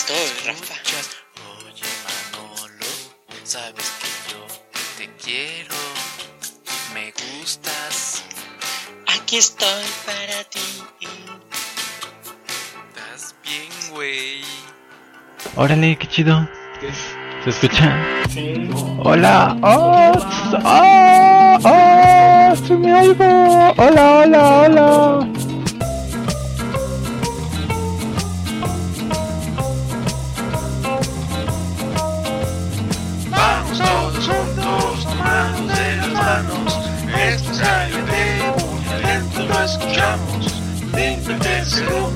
estoy, Rafa. Oye, Manolo, sabes que yo te quiero. Me gustas. Aquí estoy para ti. Estás bien, güey. Órale, qué chido. ¿Se escucha? Hola. Oh, oh, oh, sí me oigo. Hola, hola, hola. Yes.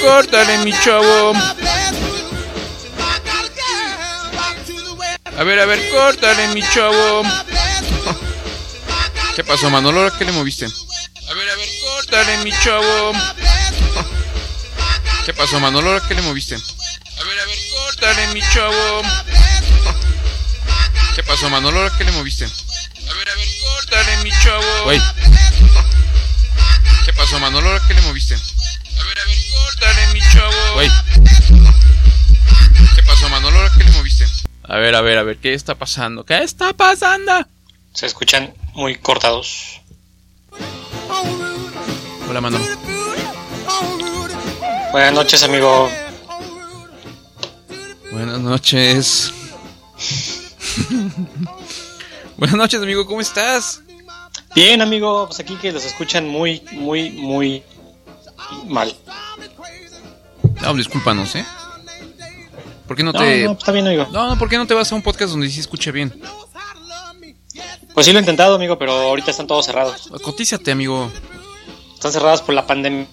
Córtale, mi chavo. A ver, a ver, córtale, mi chavo. ¿Qué pasó, Manolo? ¿Ahora ¿Qué le moviste? A ver, a ver, córtale, mi chavo. ¿Qué pasó, Manolo? ¿Ahora ¿Qué le moviste? A ver, a ver, córtale, mi chavo. ¿Qué pasó, Manolo? ¿Ahora ¿Qué le moviste? A ver, a ver, córtale, mi chavo. Güey. ¿Qué pasó, Manolo? ¿Ahora ¿Qué le moviste? ¿Qué pasó, Manolo? ¿Ahora ¿Qué le moviste? A ver, a ver, a ver, ¿qué está pasando? ¿Qué está pasando? Se escuchan muy cortados. Hola, Manolo. Buenas noches, amigo. Buenas noches. Buenas noches, amigo, ¿cómo estás? Bien, amigo. Pues aquí que los escuchan muy, muy, muy mal. No, discúlpanos, ¿eh? ¿Por qué no No, te.? no, está bien, amigo. No, no, ¿por qué no te vas a un podcast donde sí escuche bien? Pues sí lo he intentado, amigo, pero ahorita están todos cerrados. Cotízate, amigo. Están cerrados por la pandemia.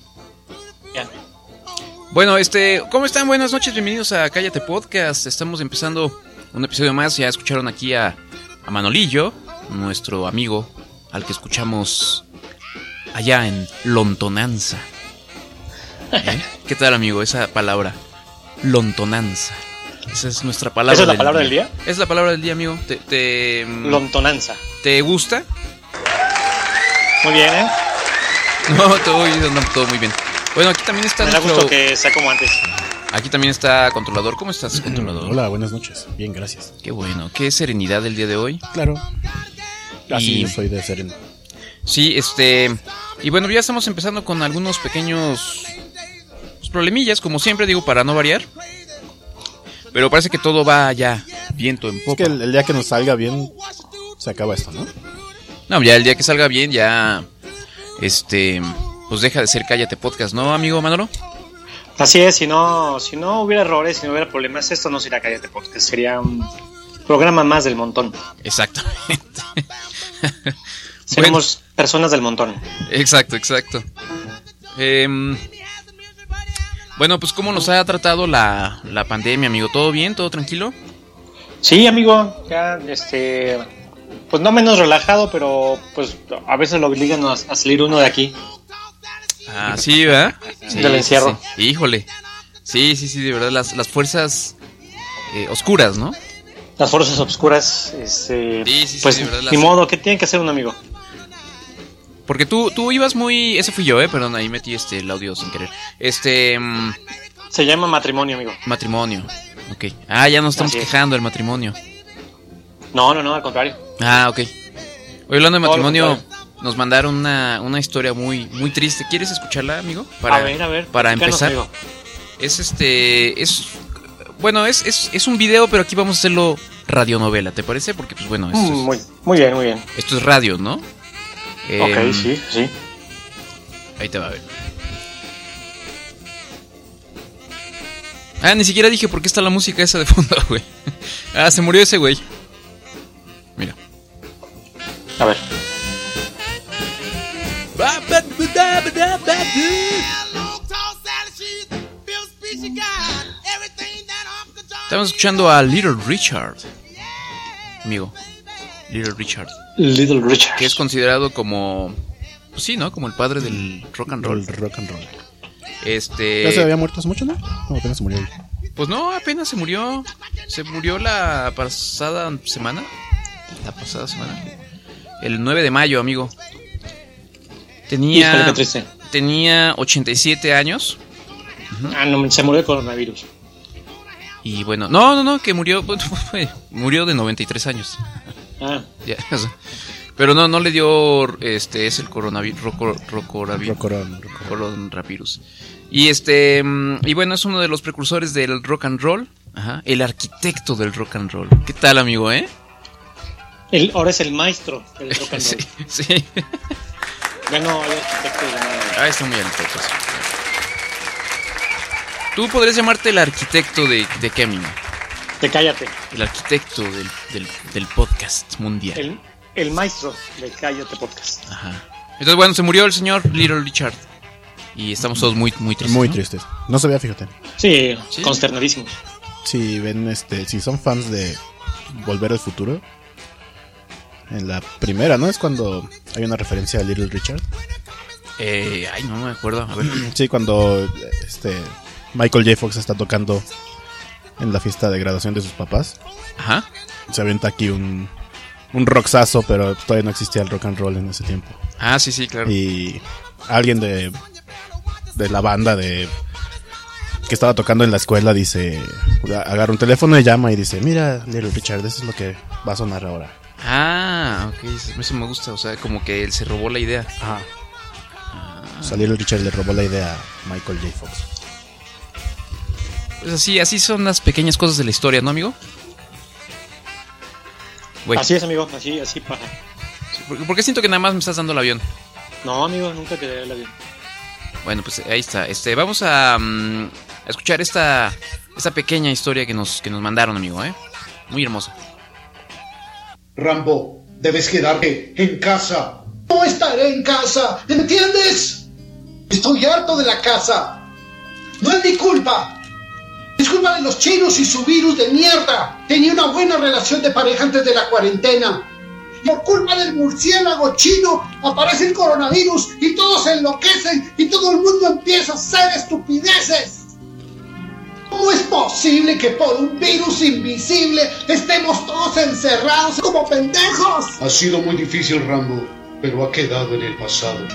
Bueno, este, ¿cómo están? Buenas noches, bienvenidos a Cállate Podcast. Estamos empezando un episodio más. Ya escucharon aquí a, a Manolillo, nuestro amigo, al que escuchamos allá en Lontonanza. ¿Eh? ¿Qué tal, amigo? Esa palabra, Lontonanza. Esa es nuestra palabra. ¿Esa es la palabra del día? Es la palabra del día, amigo. ¿Te, te, mm, Lontonanza. ¿te gusta? Muy bien, ¿eh? No, todo, no, todo muy bien. Bueno, aquí también está Me da nuestro- gusto que sea como antes. Aquí también está controlador. ¿Cómo estás, controlador? Hola, buenas noches. Bien, gracias. Qué bueno, qué serenidad el día de hoy. Claro. Así Y- yo soy de sereno. Sí, este. Y bueno, ya estamos empezando con algunos pequeños problemillas, como siempre, digo, para no variar. Pero parece que todo va ya viento en Es popa. que el, el día que nos salga bien, se acaba esto, ¿no? No, ya el día que salga bien, ya. Este. Pues deja de ser Cállate Podcast, ¿no, amigo Manolo? Así es, si no, si no hubiera errores, si no hubiera problemas, esto no sería Cállate Podcast, sería un programa más del montón. Exactamente. Seremos personas del montón. Exacto, exacto. Em, bueno, pues ¿cómo nos ha tratado la, la pandemia, amigo? ¿Todo bien? ¿Todo tranquilo? Sí, amigo, ya, este, pues no menos relajado, pero pues a veces lo obligan a, a salir uno de aquí. Ah, sí, ¿verdad? Sí, Del encierro. sí, sí. Híjole. Sí, sí, sí, de verdad, las, las fuerzas eh, oscuras, ¿no? Las fuerzas obscuras, este, Sí, sí, sí, pues de verdad, las- ni modo, ¿qué tiene que hacer un amigo? Porque tú, tú ibas muy... Ese fui yo, ¿eh? Perdón, ahí metí este, el audio sin querer. Este... mm, Se llama matrimonio, amigo. matrimonio. Ok. Ah, ya nos estamos es. quejando del matrimonio. No, no, no, al contrario. Ah, ok. Hoy hablando de Todo matrimonio, nos mandaron una, una historia muy, muy triste. ¿Quieres escucharla, amigo? a ver, a ver. Para empezar. amigo. Es este. Es. Bueno, es, es, es un video, pero aquí vamos a hacerlo radionovela, ¿te parece? Porque, pues bueno, esto, Mm, es, muy, muy bien, muy bien. esto es radio, ¿no? Ok, Em, sí, sí. Ahí te va a ver. Ah, ni siquiera dije por qué está la música esa de fondo, güey. Ah, se murió ese güey. Mira. A ver. Estamos escuchando a Little Richard. Amigo. Little Richard. Little Richard. Que es considerado como. Pues sí, ¿no? Como el padre del rock and roll. El rock and roll. Este. ¿Ya se había muerto hace mucho, no? No, apenas se murió. hoy. Pues no, apenas se murió. Se murió la pasada semana. La pasada semana. El 9 de mayo, amigo. Híjole, Tenía. triste. Tenía 87 años. Ah, no, se murió de coronavirus. Y bueno, no, no, no, que murió. murió de 93 años. Ah, Ya, o sea, pero no, no le dio. Este es el coronavirus. Rocoravirus. Rocorón, rocorón. coronavirus. Y este. mm, Y bueno, es uno de los precursores del rock and roll. Ajá. El arquitecto del rock and roll. ¿Qué tal, amigo, eh? el, ahora es el maestro del rock and Sí, roll. sí. Ya no hay arquitecto de nada. Ah, está muy alto. pues. Tú podrías llamarte el arquitecto de, de qué, amigo? Te cállate. El arquitecto del, del, del podcast mundial. El, el maestro de Cállate Podcast. Ajá. Entonces, bueno, se murió el señor Little Richard. Y estamos todos muy, muy tristes. Muy ¿no? tristes. No se veía, fíjate. Sí, Sí. consternadísimos. Si ven, este, si son fans de Volver al Futuro, en la primera, ¿no? Es cuando hay una referencia a Little Richard. Eh, ay, no me acuerdo. A ver. Sí, cuando este Michael J. Fox está tocando en la fiesta de graduación de sus papás. Ajá. Se avienta aquí un, un rocksazo, pero todavía no existía el rock and roll en ese tiempo. Ah, sí, sí, claro. Y alguien de, de la banda de que estaba tocando en la escuela dice, agarra un teléfono y llama y dice, mira, Little Richard, eso es lo que va a sonar ahora. Ah, ok, eso- me gusta. O sea, como que él se robó la idea. Ajá. O sea, Little Richard le robó la idea a Michael J. Fox. Pues así, así son las pequeñas cosas de la historia, ¿no, amigo? Así es, amigo. Así, así pasa. ¿por, por qué siento que nada más me estás dando el avión? No, amigo, nunca te daré el avión. Bueno, pues ahí está. Este, vamos a, mm, a escuchar esta, esta pequeña historia que nos, que nos mandaron, amigo, ¿eh? Muy hermosa. Rambo, debes quedarte en casa. No estaré en casa, ¿entiendes? Estoy harto de la casa. No es mi culpa. Es culpa de los chinos y su virus de mierda. Tenía una buena relación de pareja antes de la cuarentena. Por culpa del murciélago chino aparece el coronavirus y todos se enloquecen y todo el mundo empieza a hacer estupideces. ¿Cómo es posible que por un virus invisible estemos todos encerrados como pendejos? Ha sido muy difícil, Rambo, pero ha quedado en el pasado.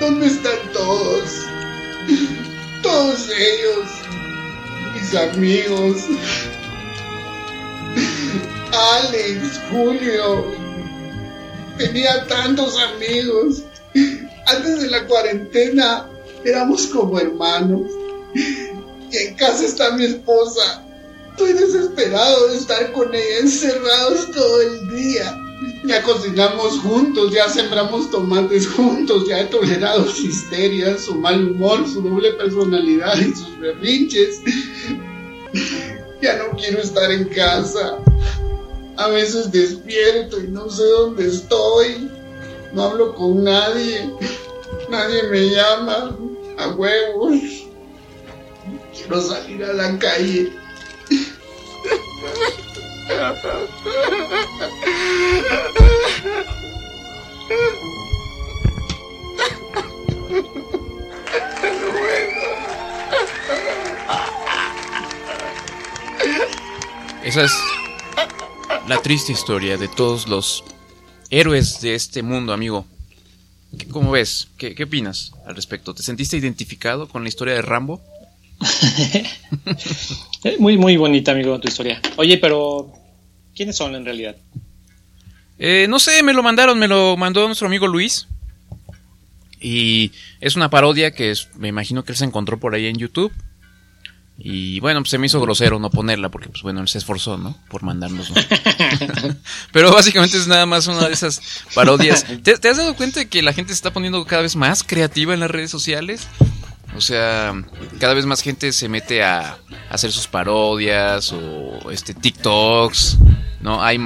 ¿Dónde están todos? Todos ellos. Amigos. Alex, Julio. Tenía tantos amigos. Antes de la cuarentena éramos como hermanos. Y en casa está mi esposa. Estoy desesperado de estar con ella encerrados todo el día. Ya cocinamos juntos, ya sembramos tomates juntos, ya he tolerado su histeria, su mal humor, su doble personalidad y sus berrinches. Ya no quiero estar en casa. A veces despierto y no sé dónde estoy. No hablo con nadie. Nadie me llama. A huevos. Quiero salir a la calle. Esa es la triste historia de todos los héroes de este mundo, amigo. ¿Qué- ¿Cómo ves? ¿Qué, qué opinas al respecto? ¿Te sentiste identificado con la historia de Rambo? Muy, muy bonita, amigo, tu historia. Oye, pero ¿quiénes son en realidad? Eh, no sé, me lo mandaron, me lo mandó nuestro amigo Luis. Y es una parodia que me imagino que él se encontró por ahí en YouTube. Y bueno, pues se me hizo grosero no ponerla porque, pues bueno, él se esforzó, ¿no? Por mandarnos. Pero básicamente es nada más una de esas parodias. ¿Te, te has dado cuenta de que la gente se está poniendo cada vez más creativa en las redes sociales? O sea, cada vez más gente se mete a, a hacer sus parodias o este TikToks, ¿no? Hay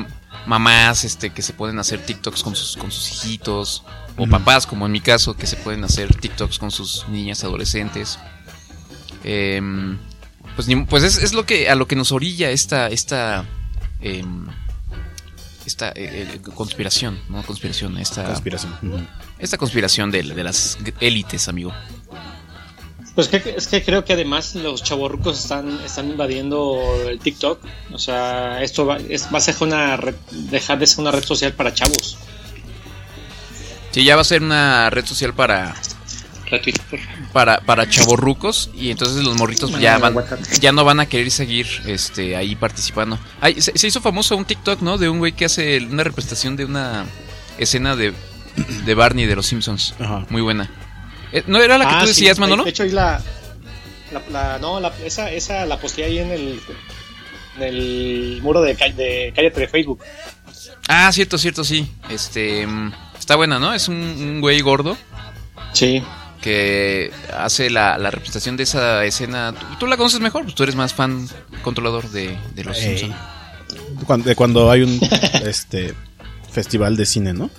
mamás este que se pueden hacer TikToks con sus con sus hijitos o papás como en mi caso que se pueden hacer TikToks con sus niñas adolescentes. Em, pues ni- pues es, es lo que a lo que nos orilla esta esta em, esta eh, eh, conspiración, no conspiración, esta Conspiración. Esta conspiración de, de las élites, amigo. Pues que, es que creo que además los chavorrucos están, están invadiendo el TikTok. O sea, esto va, es, va a ser una red- dejar de ser una red social para chavos. Sí, ya va a ser una red social para Para, para chavorrucos y entonces los morritos Bueno, ya en van ya no van a querer seguir este ahí participando. Ay, se, se hizo famoso un TikTok, ¿no? De un güey que hace una representación de una escena de, de Barney de los Simpsons. Ajá. Muy buena. Eh, ¿No era la que Ah, tú sí, decías, de- Manolo? De hecho, ahí la. la, la- no, la- esa, esa la posteé ahí en el, en el muro de, de Cállate de Facebook. Ah, cierto, cierto, sí. Este mm, está buena, ¿no? Es un, un güey gordo Sí. Que hace la, la representación de esa escena. Tú, tú la conoces mejor, pues tú eres más fan controlador de, de los Ey. Simpsons. Cuando, de cuando hay un este festival de cine, ¿no?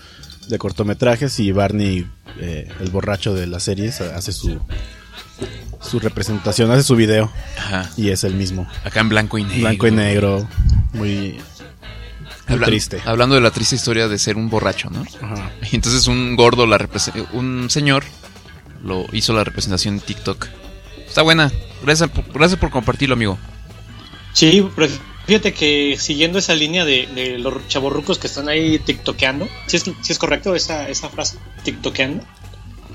De cortometrajes y Barney, eh, el borracho de las series, hace su su representación, hace su video Ajá. y es el mismo, Acá en blanco y negro. blanco y negro, muy, Habla- triste. Hablando de la triste historia de ser un borracho, ¿no? Ajá. Y entonces un gordo, la un señor, lo hizo la representación en TikTok. Está buena. Gracias por, gracias por compartirlo, amigo. Sí, fíjate que siguiendo esa línea de, de los chavorrucos que están ahí tiktokeando, si es, sí es correcto esa, esa frase? Tiktokeando.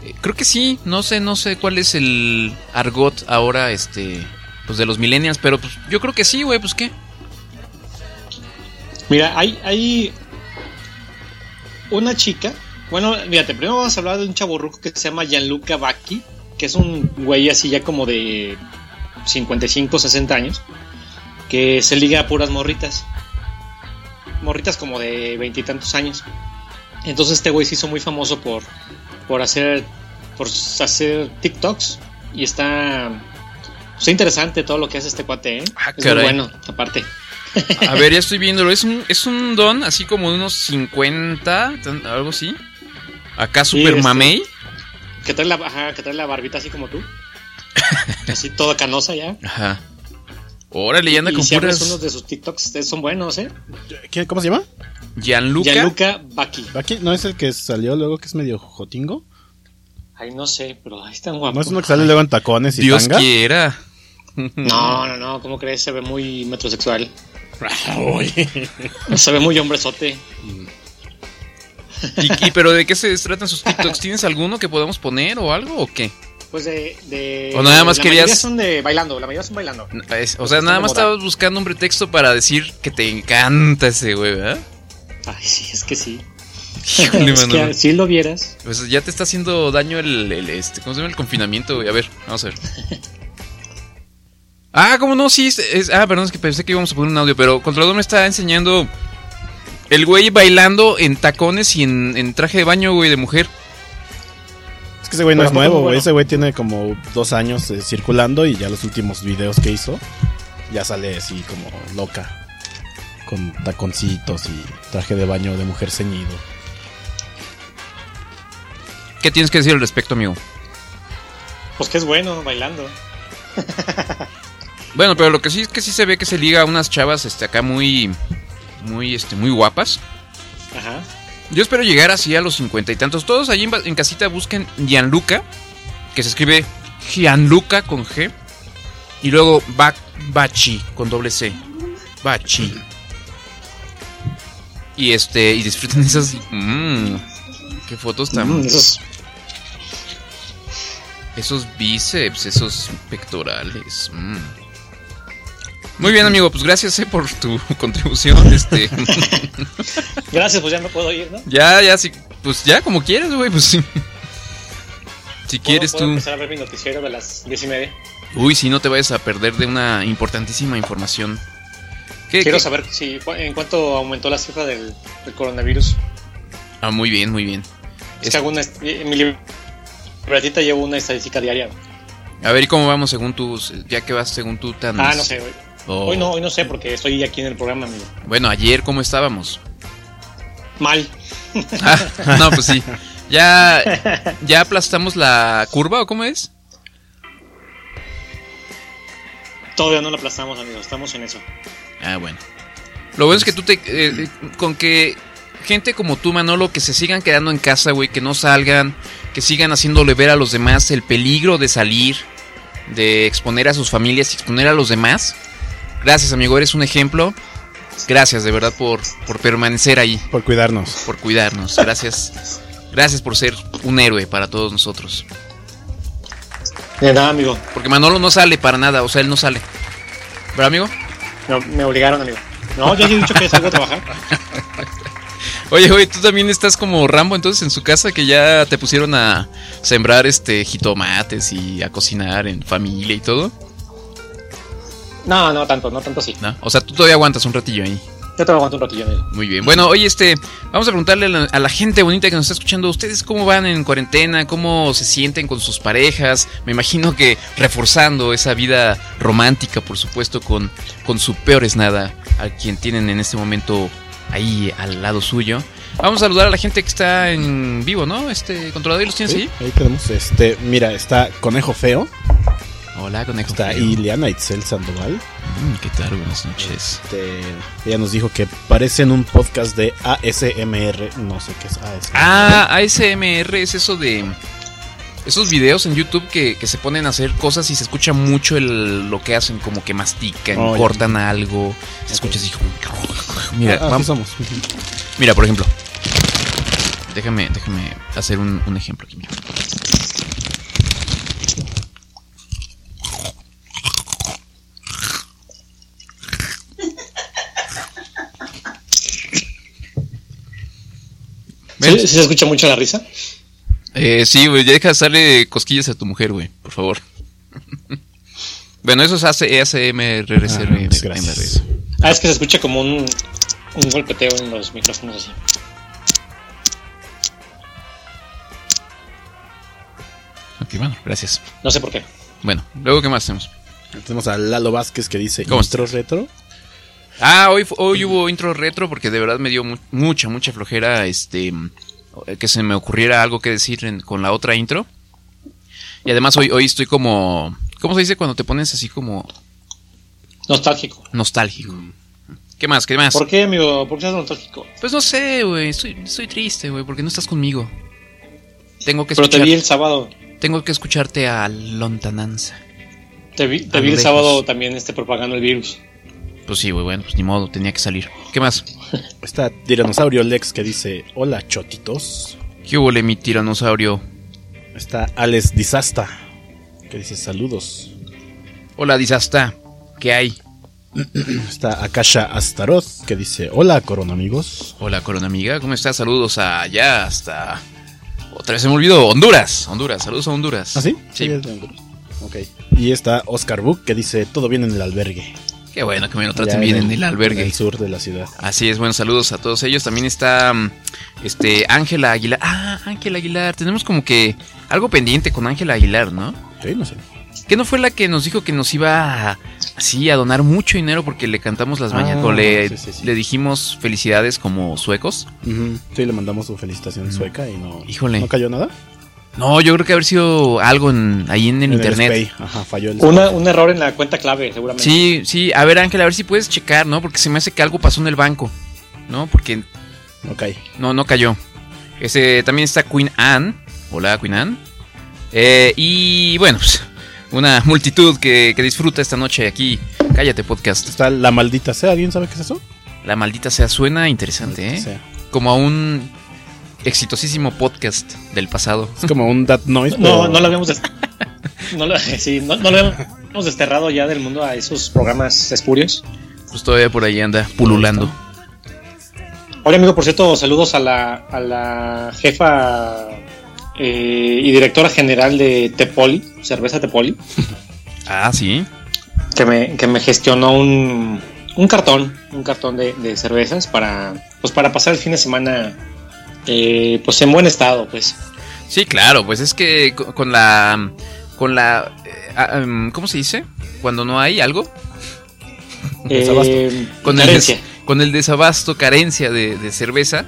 Eh, Creo que sí. No sé, no sé cuál es el argot ahora, este, pues de los millennials, pero pues yo creo que sí, güey. Pues qué. Mira, hay, hay una chica. Bueno, fíjate, primero vamos a hablar de un chaborruco que se llama Gianluca Bacchi, que es un güey así ya como de 55, 60 años, que se liga a puras morritas. Morritas como de veintitantos años. Entonces este güey se hizo muy famoso por, por hacer por hacer TikToks y está, está interesante todo lo que hace este cuate, ¿eh? Ah, es muy bueno, aparte. A ver, ya estoy viéndolo. Es un, es un don así como de unos 50, tan- algo así. Acá Sí, super este- mamey. Que trae la, ajá, que trae la barbita así como tú. así toda canosa ya. Ajá. Órale, ya anda y con si puras. unos de sus TikToks, son buenos, ¿eh? ¿Quién- ¿Cómo se llama? Gianluca. Gianluca Bacchi. ¿Aquí? ¿No es el que salió luego que es medio jotingo? Ay, no sé, pero ahí están guapos. ¿No es uno que sale luego en tacones y Dios tanga? quiera. No, no, no, ¿cómo crees? Se ve muy metrosexual. Se ve muy hombrezote. ¿Y, y pero de qué se tratan sus TikToks? ¿Tienes alguno que podamos poner o algo o qué? Pues de. de O nada más la querías- mayoría son de bailando, la mayoría son bailando. Es- o sea, nada más estabas buscando un pretexto para decir que te encanta ese güey, ¿verdad? Ay, sí, es que sí. Híjole, es que si lo vieras. Pues ya te está haciendo daño el, el, este, ¿cómo se llama? El confinamiento, güey. A ver, vamos a ver. Ah, ¿cómo no? Sí, es, es- ah, perdón, es que pensé que íbamos a poner un audio, pero Controlador me está enseñando el güey bailando en tacones y en, en traje de baño, güey, de mujer. Es que ese güey no Pero es nuevo, güey. bueno. Ese güey tiene como dos años eh, circulando y ya los últimos videos que hizo ya sale así como loca. Con taconcitos y traje de baño de mujer ceñido. ¿Qué tienes que decir al respecto, amigo? Pues que es bueno bailando. Bueno, pero lo que sí es que sí se ve que se liga a unas chavas este, acá muy, muy, este, muy guapas. Ajá. Yo espero llegar así a los cincuenta y tantos. Todos allí en, casita busquen Gianluca, que se escribe Gianluca con G. Y luego Ba- Bachi con doble C. Bachi. Y este, y disfruten esas. Mmm, qué fotos tan. Mm, esos- Esos bíceps, esos pectorales. mm. Muy bien, amigo, pues gracias eh, por tu contribución. Este. Gracias, pues ya me puedo ir, ¿no? Ya, ya, sí. Pues ya, como quieres, güey, pues sí. Si ¿Puedo- quieres puedo tú. empezar a ver mi noticiero de las diez y media. Uy, si no te vayas a perder de una importantísima información. ¿Qué- Quiero qué? saber si en cuánto aumentó la cifra del, del coronavirus. Ah, muy bien, muy bien. Es Es- que hago una en mi libretita llevo una estadística diaria. A ver, ¿y cómo vamos según tus... Ya que vas según tú tan... Ah, no sé. Hoy, Oh. hoy no, hoy no sé porque estoy aquí en el programa, amigo. Bueno, ayer, ¿cómo estábamos? Mal. Ah, no, pues sí. ¿Ya, ¿Ya aplastamos la curva o cómo es? Todavía no la aplastamos, amigo. Estamos en eso. Ah, bueno. Lo bueno es que tú te... eh, con que gente como tú, Manolo, que se sigan quedando en casa, güey, que no salgan, que sigan haciéndole ver a los demás el peligro de salir, de exponer a sus familias y exponer a los demás. Gracias, amigo, eres un ejemplo. Gracias, de verdad, por, por permanecer ahí, Por cuidarnos. por cuidarnos. Gracias. Gracias por ser un héroe para todos nosotros. De nada, amigo. Porque Manolo no sale para nada, o sea, él no sale. ¿Verdad, amigo? No, me obligaron, amigo. No, yo ya he dicho que salgo a trabajar. Oye, oye, tú también estás como Rambo entonces en su casa que ya te pusieron a sembrar este jitomates y a cocinar en familia y todo, No, no tanto, no tanto así. ¿no? O sea, tú todavía aguantas un ratillo ahí. Yo te aguanto un ratillo, amigo. Muy bien. Bueno, oye, este, vamos a preguntarle a la, a la gente bonita que nos está escuchando, ¿ustedes cómo van en cuarentena? ¿Cómo se sienten con sus parejas? Me imagino que reforzando esa vida romántica, por supuesto, con, con su peor es nada, a quien tienen en este momento ahí al lado suyo. Vamos a saludar a la gente que está en vivo, ¿no? Este, controlador, ¿los tienes Sí, ahí? ahí tenemos este, mira, está Conejo Feo, Hola, conejo. está feo. Iliana Itzel Sandoval. Mm, ¿Qué tal? Buenas noches. Este, ella nos dijo que parecen un podcast de ASMR, no sé qué es ASMR. Ah, ASMR es eso de. Esos videos en YouTube que, que se ponen a hacer cosas y se escucha mucho el, lo que hacen, como que mastican, Oh, ya. cortan algo. Se escucha así. Mira, Ah, vamos- somos. mira, por ejemplo. Déjame, déjame hacer un, un ejemplo aquí. Mira. ¿Sí, se escucha mucho la risa? Eh, sí, güey, ya deja de darle cosquillas a tu mujer, güey, por favor. bueno, eso es ASMR. Ah, gracias. Ah, es que se escucha como un, un golpeteo en los micrófonos así. Ok, bueno, gracias. No sé por qué. Bueno, luego, ¿qué más tenemos? Tenemos a Lalo Vázquez que dice ¿Cómo intro retro. Ah, hoy, hoy hubo intro retro porque de verdad me dio mu- mucha, mucha flojera este que se me ocurriera algo que decir en- con la otra intro. Y además hoy, hoy estoy como... ¿Cómo se dice cuando te pones así como Nostálgico. nostálgico? ¿Qué más? ¿Qué más? ¿Por qué, amigo? ¿Por qué estás nostálgico? Pues no sé, güey. Estoy, estoy triste, güey, porque no estás conmigo. Tengo que Pero te escuchar, vi el sábado. tengo que escucharte a lontananza. Te vi, te A vi el lejos. sábado también este propagando el virus. Pues sí, güey, bueno, pues ni modo, tenía que salir. ¿Qué más? Está Tiranosaurio Lex que dice hola chotitos. ¿Qué hubo, mi tiranosaurio? Está Alex Disasta que dice saludos. Hola, Disasta. ¿Qué hay? Está Akasha Astaroth que dice hola corona amigos. Hola, Corona Amiga, ¿cómo estás? Saludos allá hasta. Otra vez se me olvidó, Honduras. Honduras, saludos a Honduras. ¿Ah, sí? Sí. es de Honduras. Ok. Y está Oscar Book que dice todo bien en el albergue. Qué bueno que me lo traten bien en el albergue. En el sur de la ciudad. Así es, buenos saludos a todos ellos. También está mm, este Ángela Aguilar. Ah, Ángela Aguilar. Tenemos como que algo pendiente con Ángela Aguilar, ¿no? Sí, no sé. ¿Qué no fue la que nos dijo que nos iba a, así a donar mucho dinero porque le cantamos las Ah, mañanas? o le, sí, sí, sí. le dijimos felicidades como suecos. Sí, le mandamos su felicitación sueca y no. Híjole. ¿No cayó nada? No, yo creo que haber sido algo en, ahí en el internet. spay. Ajá, falló el Una, un error en la cuenta clave, seguramente. Sí, sí, a ver Ángel, a ver si puedes checar, ¿no? Porque se me hace que algo pasó en el banco, ¿no? Porque Ok. no, no cayó. Ese, también está Queen Anne. Hola, Queen Anne. Eh, y bueno, pues, una multitud que, que disfruta esta noche aquí. Cállate, podcast. Está la maldita sea. ¿Alguien sabe qué es eso? La maldita sea, suena interesante, ¿eh? Sea. Como a un exitosísimo podcast del pasado. Es como un that noise. No, pero- no lo habíamos no, lo, sí, no, no lo habíamos desterrado ya del mundo a esos programas espurios. Pues todavía por ahí anda pululando. Oye, amigo, por cierto, saludos a la, a la jefa eh, y directora general de Tepoli, cerveza Tepoli. Ah, sí. que me, que me gestionó un, un cartón, un cartón de, de cervezas para, pues para pasar el fin de semana, eh, pues en buen estado, pues. Sí, claro, pues es que co- con la. Con la. eh, ah, em, ¿Cómo se dice? Cuando no hay algo. Desabasto. Eh, Con el, carencia. des- con el desabasto, carencia de, de cerveza.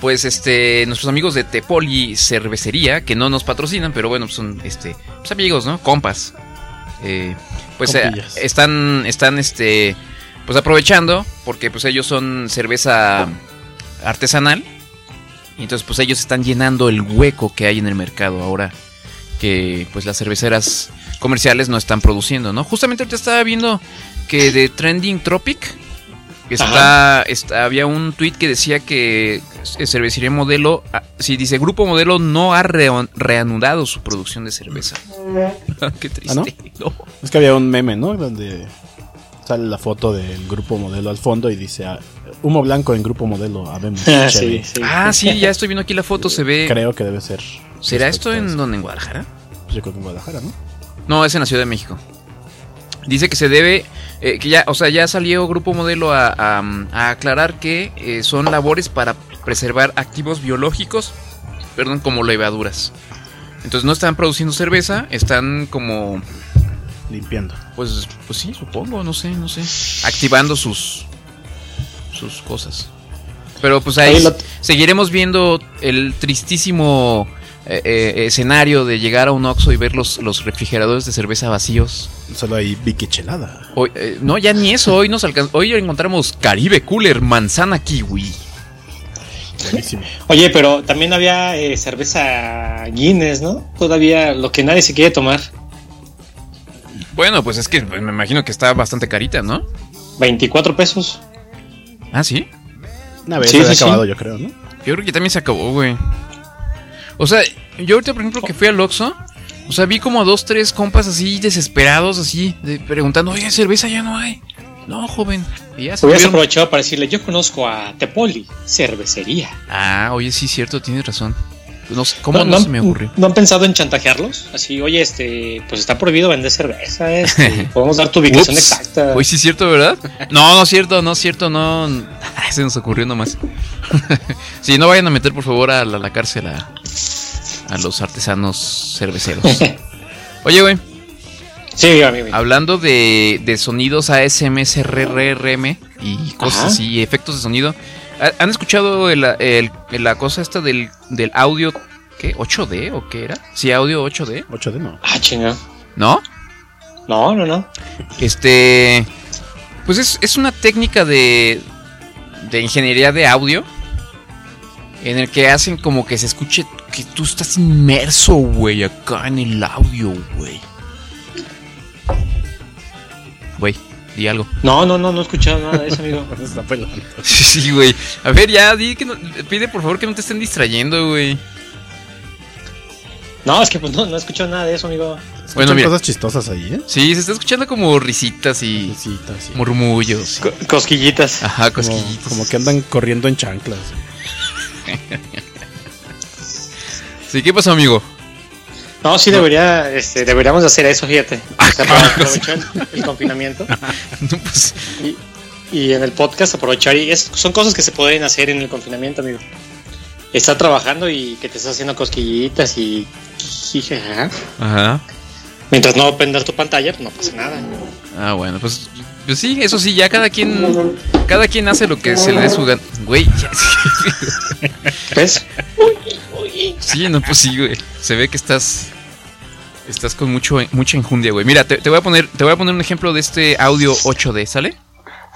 Pues este, nuestros amigos de Tepoli Cervecería, que no nos patrocinan, pero bueno, son este, pues amigos, ¿no? Compas. Eh, pues eh, están, están este, pues aprovechando, porque pues ellos son cerveza artesanal. Y entonces pues ellos están llenando el hueco que hay en el mercado ahora que pues las cerveceras comerciales no están produciendo, ¿no? Justamente ahorita estaba viendo que de Trending Tropic está, está- había un tweet que decía que eh, cervecería modelo, ah, sí dice grupo modelo no ha reanudado su producción de cerveza. Qué triste. ¿Ah, no? No. Es que había un meme, ¿no? Donde sale la foto del grupo modelo al fondo y dice ah, humo blanco en grupo modelo, habemos. Ah, Cheve". sí, sí. Ah, sí, ya estoy viendo aquí la foto, se ve. Creo que debe ser. ¿Será esto respecto a en donde en Guadalajara? Yo creo que en Guadalajara, ¿no? No, es en la Ciudad de México. Dice que se debe, eh, que ya, o sea, ya salió Grupo Modelo a, a- a aclarar que eh, son labores para preservar activos biológicos, perdón, como levaduras. Entonces no están produciendo cerveza, están como, Limpiando. pues, pues sí, supongo, no sé, no sé, activando sus, sus cosas. Pero pues ahí Ahí lo- seguiremos viendo el tristísimo eh, eh, escenario de llegar a un Oxxo y ver los, los refrigeradores de cerveza vacíos. Solo hay Vicky Chelada. Hoy, eh, no, ya ni eso. Hoy nos alcan- Hoy encontramos Caribe Cooler, manzana kiwi. Buenísimo. Oye, pero también había eh, cerveza Guinness, ¿no? Todavía lo que nadie se quiere tomar. Bueno, pues es que me imagino que está bastante carita, ¿no? 24 pesos. Ah, sí. Una vez Sí, se sí, sí. acabado, yo creo, ¿no? Yo creo que también se acabó, güey. O sea, yo ahorita, por ejemplo, que fui al Oxxo, o sea, vi como a dos, tres compas así desesperados, así, de- preguntando, oye, cerveza ya no hay. No, joven. Y ya se Hubieras tuvieron- aprovechado para decirle, yo conozco a Tepoli, cervecería. Ah, oye, sí, cierto, tienes razón. No sé, ¿Cómo no, no, se me ocurrió? ¿No han pensado en chantajearlos? Así, oye, este, pues está prohibido vender cerveza, este, podemos dar tu ubicación Ups. exacta. Oye, sí es cierto, ¿verdad? No, no es cierto, no es cierto, no. Se nos ocurrió nomás. sí, no vayan a meter, por favor, a la, la cárcel a, a los artesanos cerveceros. Oye, güey, Sí, dígame. hablando de, de sonidos ASMS, RRM y cosas Ajá. así, efectos de sonido, ¿ha- ¿han escuchado el- el- la cosa esta del, del audio, qué? ¿8D o qué era? Sí, audio 8D, 8 de no. Ah, chinga. ¿no? No, no, no. Este. Pues es, es una técnica de. de ingeniería de audio. En el que hacen como que se escuche que tú estás inmerso, güey, acá en el audio, güey. Güey, di algo. No, no, no, no he escuchado nada de eso, amigo. Se está pelando. Sí, güey. A ver, ya, di que no- pide por favor que no te estén distrayendo, güey. No, es que pues no, no he escuchado nada de eso, amigo. Bueno, mira. cosas chistosas ahí, ¿eh? Sí, se está escuchando como risitas y Risitas, sí. murmullos. Co- cosquillitas. Ajá, Como, cosquillitas. como que andan corriendo en chanclas. Sí, ¿qué pasó, amigo? No, sí debería, este, deberíamos de hacer eso, fíjate. O sea, para aprovechar el confinamiento No, pues, y, y en el podcast aprovechar. Y es- son cosas que se pueden hacer en el confinamiento, amigo. Estar trabajando y que te estás haciendo cosquillitas y. ajá. Mientras no prendas tu pantalla, pues no pasa nada. Ah, bueno, pues, pues sí, eso sí, ya cada quien cada quien hace lo que se le dé su gana. Güey, ya- ¿Ves? sí, no, pues sí, güey. Se ve que estás estás con mucho mucha enjundia, güey. Mira, te, te voy a poner te voy a poner un ejemplo de este audio 8D, ¿sale?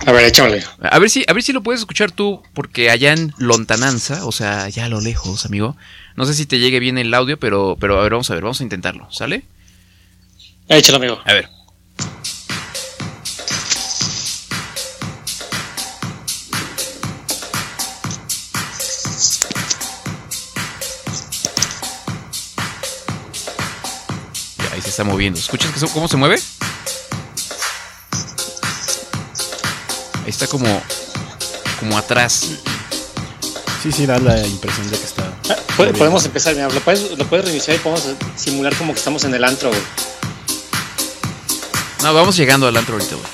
A ver, échale. A ver si a ver si lo puedes escuchar tú porque allá en lontananza, o sea, allá a lo lejos, amigo. No sé si te llegue bien el audio, pero pero a ver, vamos a ver, vamos a intentarlo, ¿sale? Échale, amigo. A ver. Está moviendo. ¿Escuchas cómo se mueve? Ahí está como como atrás. Sí, sí, da la impresión de que está. Ah, po- Podemos empezar, mira, lo puedes, lo puedes reiniciar y podemos simular como que estamos en el antro, güey. No, vamos llegando al antro ahorita, güey.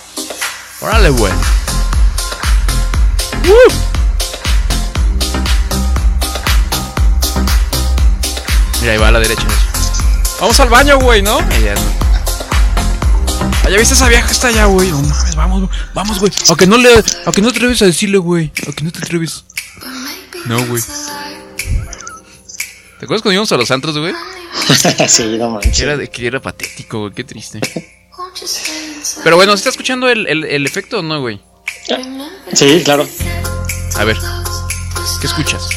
Órale, güey. Mira, ahí va a la derecha. Vamos al baño, güey, ¿no? Allá, Allá viste esa vieja que está allá, güey. No mames, vamos, güey. Vamos, güey. Aunque no le. Aunque no te atreves a decirle, güey. Aunque no te atreves. No, güey. ¿Te acuerdas cuando íbamos a los antros, güey? sí, no Que era, manches. que era patético, güey. Qué triste. Pero bueno, ¿se está escuchando el, el, el efecto o no, güey? Sí, claro. A ver. ¿Qué escuchas?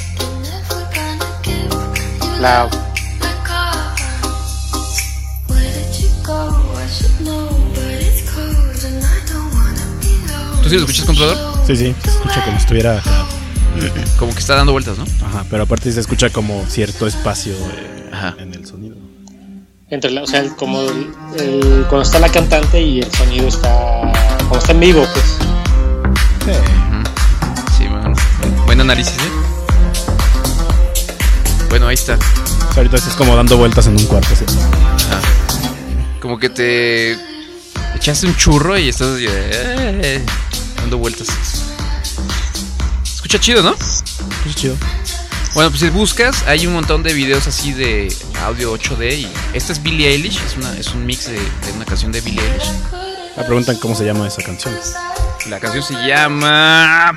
La. ¿Tú sí lo escuchas, controlador? Sí, sí, se escucha como si estuviera acá. Como que está dando vueltas, ¿no? Ajá, pero aparte se escucha como cierto espacio eh, Ajá. en el sonido. Entre la, o sea, como el- el- cuando está la cantante y el sonido está. Cuando está en vivo, pues. Sí, bueno. Buen análisis, ¿eh? Bueno, ahí está. O sea, ahorita es como dando vueltas en un cuarto. así. Ajá. Como que te echaste un churro y estás eh, dando vueltas. Escucha chido, ¿no? Chido. Bueno, pues si buscas, hay un montón de videos así de audio 8D y esta es Billie Eilish, es, una, es un mix de, de una canción de Billie Eilish. Me preguntan cómo se llama esa canción. La canción se llama...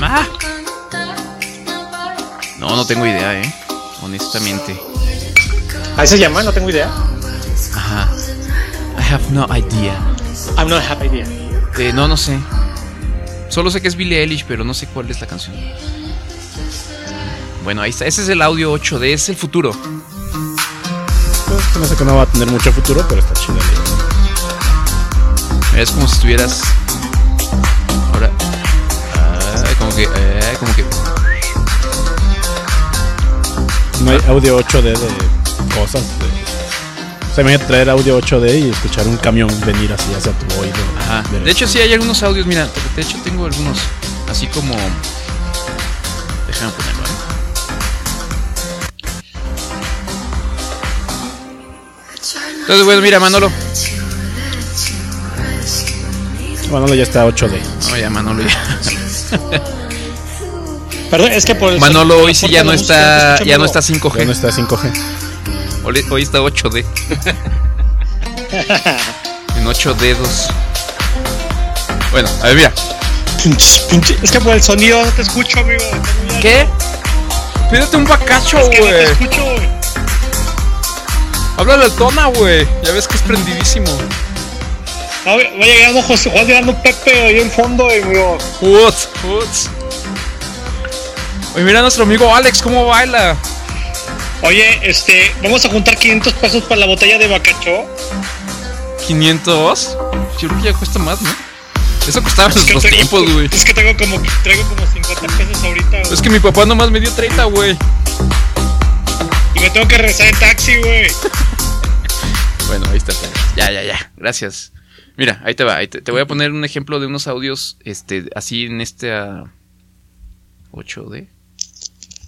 Ah. No, no tengo idea, eh. Honestamente. Ahí se llama, no tengo idea. Ajá. I have no idea. I'm not happy idea. Eh, no, no sé. Solo sé que es Billie Eilish, pero no sé cuál es la canción. Bueno, ahí está. Ese es el audio 8D, es el futuro. Pues me hace que no va a tener mucho futuro, pero está chido. Es como si estuvieras. Ahora. ah, como que. eh, como que. No hay audio 8D de cosas. de- O sea, imagínate traer audio 8D y escuchar un camión venir así hacia tu oído. Ajá. De hecho, sí hay algunos audios. Mira, de hecho, tengo algunos. Así como. Déjame ponerlo, ¿eh? Entonces, bueno, mira, Manolo. Manolo ya está 8D. No, ya Manolo ya. Perdón, es que por el Manolo hoy sí ya de no está, ya no está en vivo. 5G. Ya no está 5G. Hoy, está 8D. en 8 dedos. Bueno, a ver, mira. Pinche, pinche. Es que por el sonido no te escucho, amigo. ¿Qué? Pídete un bacacho, Es que no te güey. escucho, güey. Háblale al tona, güey. Ya ves que es prendidísimo. Ver, va llegando José Juan, llegando Pepe ahí en fondo, y amigo. What's, what's? Oye, mira a nuestro amigo Alex cómo baila. Oye, este, vamos a juntar 500 pesos para la botella de bacacho. 500. Yo creo que ya cuesta más, ¿no? Eso costaba en Es que nuestros traigo- tiempos, güey. Es que tengo como, traigo como 50 pesos ahorita, güey. Es que mi papá nomás me dio 30, güey. Y me tengo que regresar en taxi, güey. Bueno, ahí está. Ya, ya, ya. Gracias. Mira, ahí te va. ahí te, te voy a poner un ejemplo de unos audios, este, así en este ah, 8D.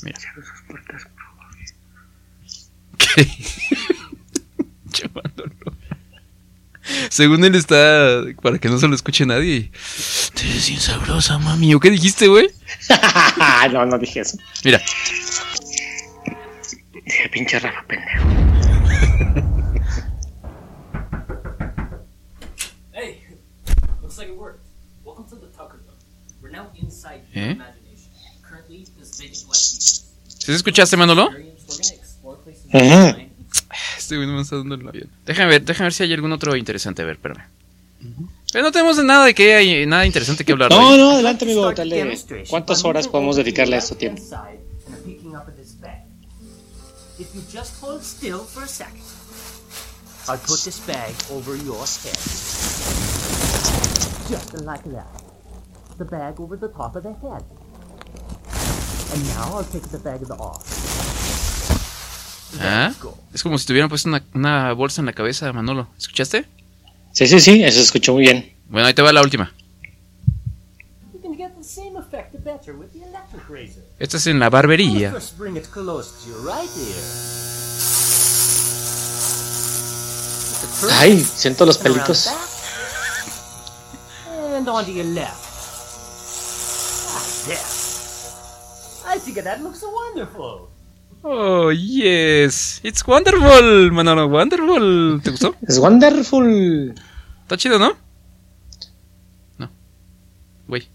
Mira. Chamándolo. Según él está para que no se lo escuche nadie. Te ves bien sabrosa, mami. ¿O qué dijiste, güey? no, no dije eso. Mira. Dije, pinche Rafa pendejo. Hey, looks like it worked. Welcome to the Tucker Zone. We're now inside Eh? your imagination. Currently, this vacant black piece. ¿Sí escuchaste, Manolo? No me está dando el avión. Déjame ver, déjame ver si hay algún otro interesante. A ver, espérame. Pero no tenemos nada de que hay nada interesante que hablar. No, hoy. no, adelante, amigo. Dale. ¿Cuántas horas podemos dedicarle a este tiempo? If you just hold still for a second, I'll put this bag over your head. Just like that. The bag over the top of the head. And now I'll take the bag off. ¿Ah? Es como si tuvieran puesto una, una bolsa en la cabeza, Manolo. ¿Escuchaste? Sí, sí, sí, eso se escuchó muy bien. Bueno, ahí te va la última. You can get the same effect or better with the electric razor. Esta es en la barbería. First bring it close to your right ear. Ay, siento los pelitos. and onto your left. Ah. I think that looks wonderful. Oh, yes. It's wonderful, Manolo, wonderful. ¿Te gustó? Es wonderful. Está chido, ¿no? No. Güey.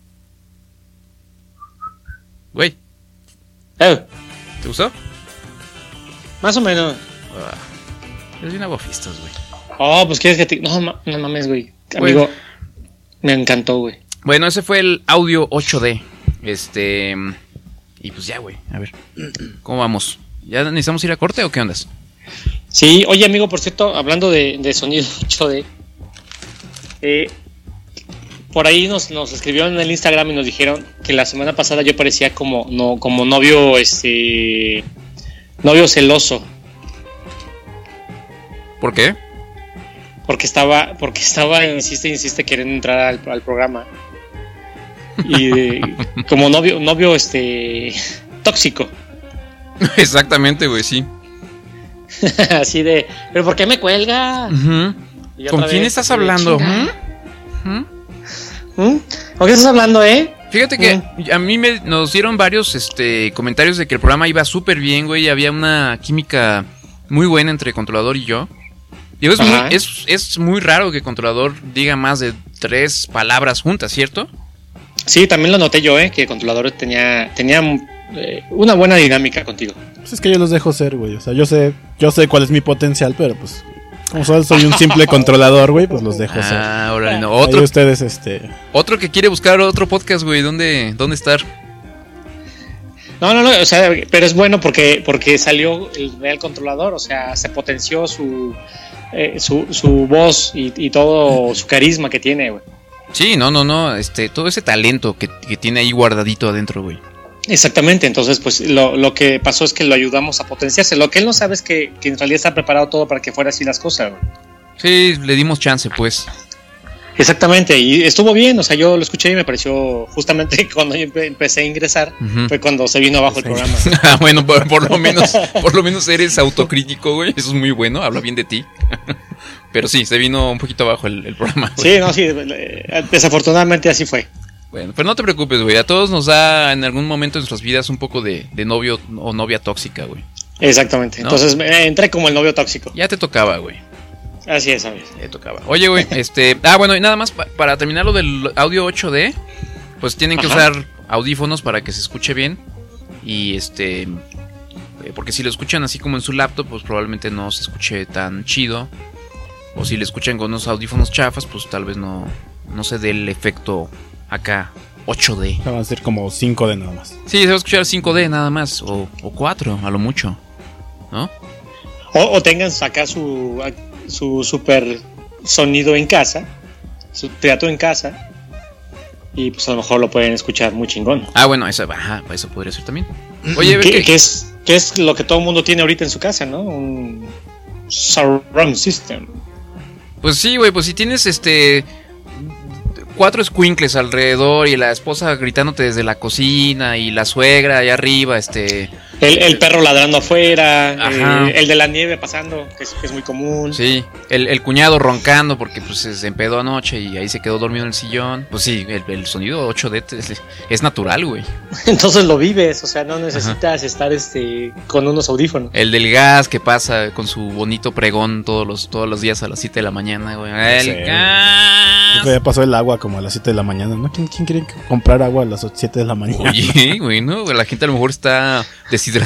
Güey, Eh, ¿te gustó? más o menos. Ah, es bien aguafistas, güey. Oh, pues quieres que te. No, ma- no mames, güey. Amigo, me encantó, güey. Bueno, ese fue el audio 8D. Este. Y pues ya, güey. A ver. ¿Cómo vamos? ¿Ya necesitamos ir a corte o qué ondas? Sí, oye, amigo, por cierto, hablando de, de sonido 8D, eh, por ahí nos, nos escribieron en el Instagram y nos dijeron que la semana pasada yo parecía como, no, como novio, este. Novio celoso. ¿Por qué? Porque estaba, porque estaba, insiste, insiste, queriendo entrar al, al programa. Y eh, como novio, novio, este. tóxico. Exactamente, güey, sí. Así de, ¿pero por qué me cuelga? ¿Con quién vez, estás de, hablando? ¿Mm? ¿Mm? ¿Mm? ¿Con qué estás hablando, eh? Fíjate que a mí me, nos dieron varios este, comentarios de que el programa iba súper bien, güey. Había una química muy buena entre controlador y yo. Digo, es muy, es, es muy raro que controlador diga más de tres palabras juntas, ¿cierto? Sí, también lo noté yo, eh, que controlador tenía, tenía eh, una buena dinámica contigo. Pues es que yo los dejo ser, güey. O sea, yo sé, yo sé cuál es mi potencial, pero pues. Como solo soy un simple controlador, güey, pues los dejo ser. Ah, órale, no. Ahí Otro, ustedes, este. otro que quiere buscar otro podcast, güey. ¿Dónde, ¿Dónde estar? No, no, no, o sea, pero es bueno porque, porque salió el real controlador, o sea, se potenció su, eh, su, su voz y, y todo su carisma que tiene, güey. Sí, no, no, no. Este, todo ese talento que, que tiene ahí guardadito adentro, güey. Exactamente, entonces pues lo, lo que pasó es que lo ayudamos a potenciarse. Lo que él no sabe es que, que en realidad está preparado todo para que fuera así las cosas, güey. Sí, le dimos chance, pues. Exactamente, y estuvo bien, o sea, yo lo escuché y me pareció justamente cuando yo empe- empecé a ingresar, fue cuando se vino abajo el programa. Ah, bueno, por, por lo menos, por lo menos eres autocrítico, güey. Eso es muy bueno, habla bien de ti. Pero sí, se vino un poquito abajo el, el programa. güey. Sí, no, sí, eh, desafortunadamente así fue. Bueno, pero no te preocupes, güey. A todos nos da en algún momento de nuestras vidas un poco de, de novio o novia tóxica, güey. Exactamente, ¿No? entonces eh, entré como el novio tóxico. Ya te tocaba, güey. Así es, ¿sabes? Ya te tocaba. Oye, güey, este. Ah, bueno, y nada más pa- para terminar lo del audio 8D, pues tienen que Ajá. usar audífonos para que se escuche bien. Y este. eh, Porque si lo escuchan así como en su laptop, pues probablemente no se escuche tan chido. O si lo escuchan con unos audífonos chafas, pues tal vez no, no se dé el efecto acá 8D. Van a ser como 5 de nada más. Sí, se va a escuchar 5D nada más, o, o 4 a lo mucho. ¿No? O, o tengan acá su, su super sonido en casa, su teatro en casa, y pues a lo mejor lo pueden escuchar muy chingón. Ah, bueno, eso, ajá, eso podría ser también. Oye, ¿Qué, ¿qué- qué es, qué es lo que todo el mundo tiene ahorita en su casa, no? Un surround system. Pues sí, güey, pues si tienes este cuatro squinkles alrededor y la esposa gritándote desde la cocina y la suegra allá arriba, este, El, el perro ladrando afuera, Ajá. eh, el de la nieve pasando, que es, que es muy común. sí, el, el cuñado roncando porque pues se empedó anoche y ahí se quedó dormido en el sillón. Pues sí, el, el sonido 8D es, es natural, güey. Entonces lo vives, o sea, no necesitas estar este con unos audífonos. El del gas que pasa con su bonito pregón todos los todos los días a las 7 de la mañana, güey. El Sí. gas. Día pasó el agua como a las 7 de la mañana, ¿no? ¿Quién, quién quiere comprar agua a las 7 de la mañana? Oye, güey, no, la gente a lo mejor está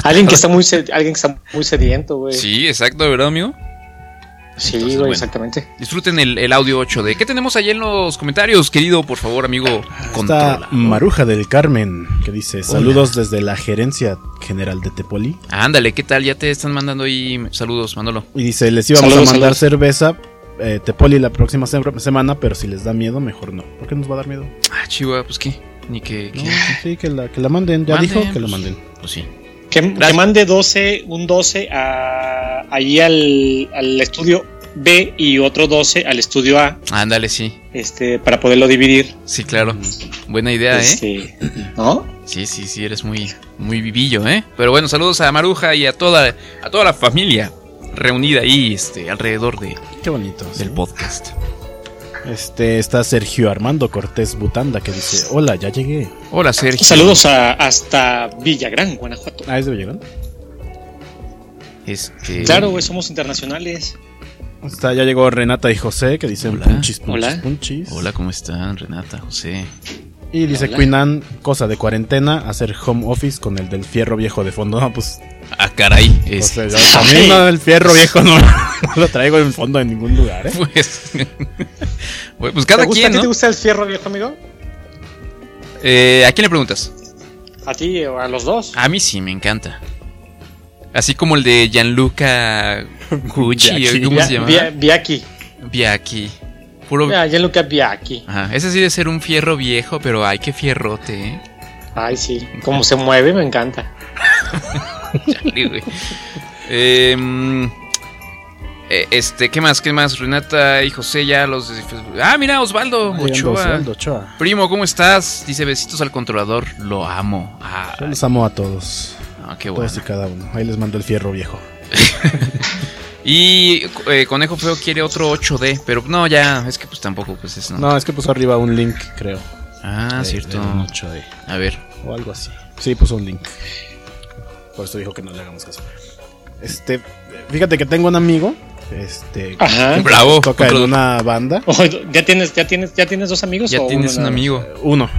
Alguien que está muy sed- alguien que está muy sediento, güey. Sí, exacto, ¿verdad, amigo? Sí, Entonces, güey, bueno. exactamente. Disfruten el, el audio 8D. ¿Qué tenemos ahí en los comentarios, querido? Por favor, amigo. Está Controla. Maruja del Carmen, que dice, saludos desde la gerencia general de Tepoli. Ándale, ¿qué tal? Ya te están mandando ahí saludos, Manolo. Y dice, les íbamos Saludos, a mandar saludos. cerveza eh, Tepoli la próxima se- semana, pero si les da miedo, mejor no. ¿Por qué nos va a dar miedo? Ah, chihuahua, pues qué. Ni que. No, que- sí, que la, que la manden. Ya Manden, dijo que la pues. manden. Pues sí. Que, mande 12, un 12 a, ahí al, al estudio B y otro 12 al estudio A, Ándale, sí. este, para poderlo dividir. Sí, claro. Buena idea, ¿eh? Este, ¿No? Sí, sí, sí, eres muy, muy vivillo, ¿eh? Pero bueno, saludos a Maruja y a toda, a toda la familia reunida ahí, este, alrededor de, Qué bonito. sí. del podcast. Este está Sergio Armando Cortés Butanda que dice, hola, ya llegué. Hola, Sergio. Saludos a, hasta Villagrán, Guanajuato. Ah, es de Villagrán. Este, Claro, güey, somos internacionales. Está, ya llegó Renata y José que dicen Hola. punchis, punchis, Hola. punchis. Hola, ¿cómo están, Renata, José? Y dice Hola. Queen Anne, cosa de cuarentena, hacer home office con el del fierro viejo de fondo. No, pues, Ah, caray. o Es, sea, yo también no, el fierro viejo no, no lo traigo en fondo en ningún lugar, ¿eh? pues, pues ¿Te cada gusta, quien, ¿A ti te ¿no? gusta el fierro, viejo amigo? Eh, ¿A quién le preguntas? ¿A ti o a los dos? A mí sí, me encanta. Así como el de Gianluca Gucci. ¿cómo se llama? Bia- Biaki. Biaki. Puro... Ah, Gianluca Biaki. Ajá, ese sí debe ser un fierro viejo, pero ay, qué fierrote, ¿eh? Ay, sí. Cómo se mueve, me encanta. Güey. Em, eh, este, ¿qué más? ¿Qué más? Renata y José ya los... Ah, mira, Osvaldo Ahí anda Ochoa. Osvaldo Ochoa. Primo, ¿cómo estás? Dice besitos al controlador. Lo amo. Ah, Yo los amo a todos. ah, qué bueno. Todos y cada uno. Ahí les mando el fierro viejo. Y eh, Conejo Feo quiere otro 8D, pero no, ya, es que pues tampoco, pues es no. No, es que puso arriba un link, creo. Ah, de- cierto. de un 8D, A ver. o algo así. Sí, puso un link. Por eso dijo que no le hagamos caso. Este, fíjate que tengo un amigo. Este, Ajá. Bravo. toca en una banda. Oh, ¿Ya tienes, ya tienes, ya tienes dos amigos? Ya o tienes uno un amigo. Uno.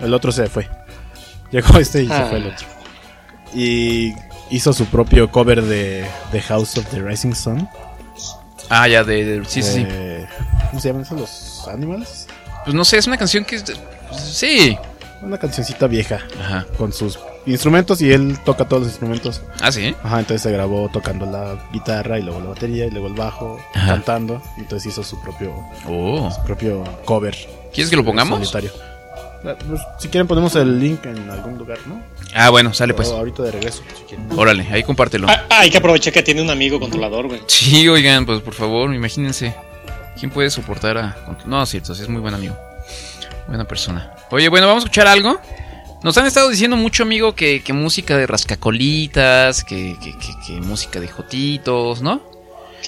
El otro se fue. Llegó este y se Ah. fue el otro. Y hizo su propio cover de, de House of the Rising Sun. Ah, ya, de. de- sí, sí, sí. ¿Cómo se llaman esos? Los Animals. Pues no sé, es una canción que. pues, sí. Una cancioncita vieja. Ajá. Con sus instrumentos y él toca todos los instrumentos. Ah, sí. Ajá, entonces se grabó tocando la guitarra y luego la batería y luego el bajo, Ajá. cantando. Entonces hizo su propio, Oh. su propio cover. ¿Quieres que lo pongamos? Solitario. Eh, pues, si quieren ponemos el link en algún lugar, ¿no? Ah, bueno, sale pues. O ahorita de regreso, si quieren. Órale, ahí compártelo. Ah, ah, hay que aprovechar que tiene un amigo controlador, güey. Sí, oigan, pues por favor, imagínense. ¿Quién puede soportar a.? No, es cierto, sí, es muy buen amigo. Buena persona. Oye, bueno, vamos a escuchar algo. Nos han estado diciendo mucho, amigo, que, que música de rascacolitas, que, que, que- que música de jotitos, ¿no?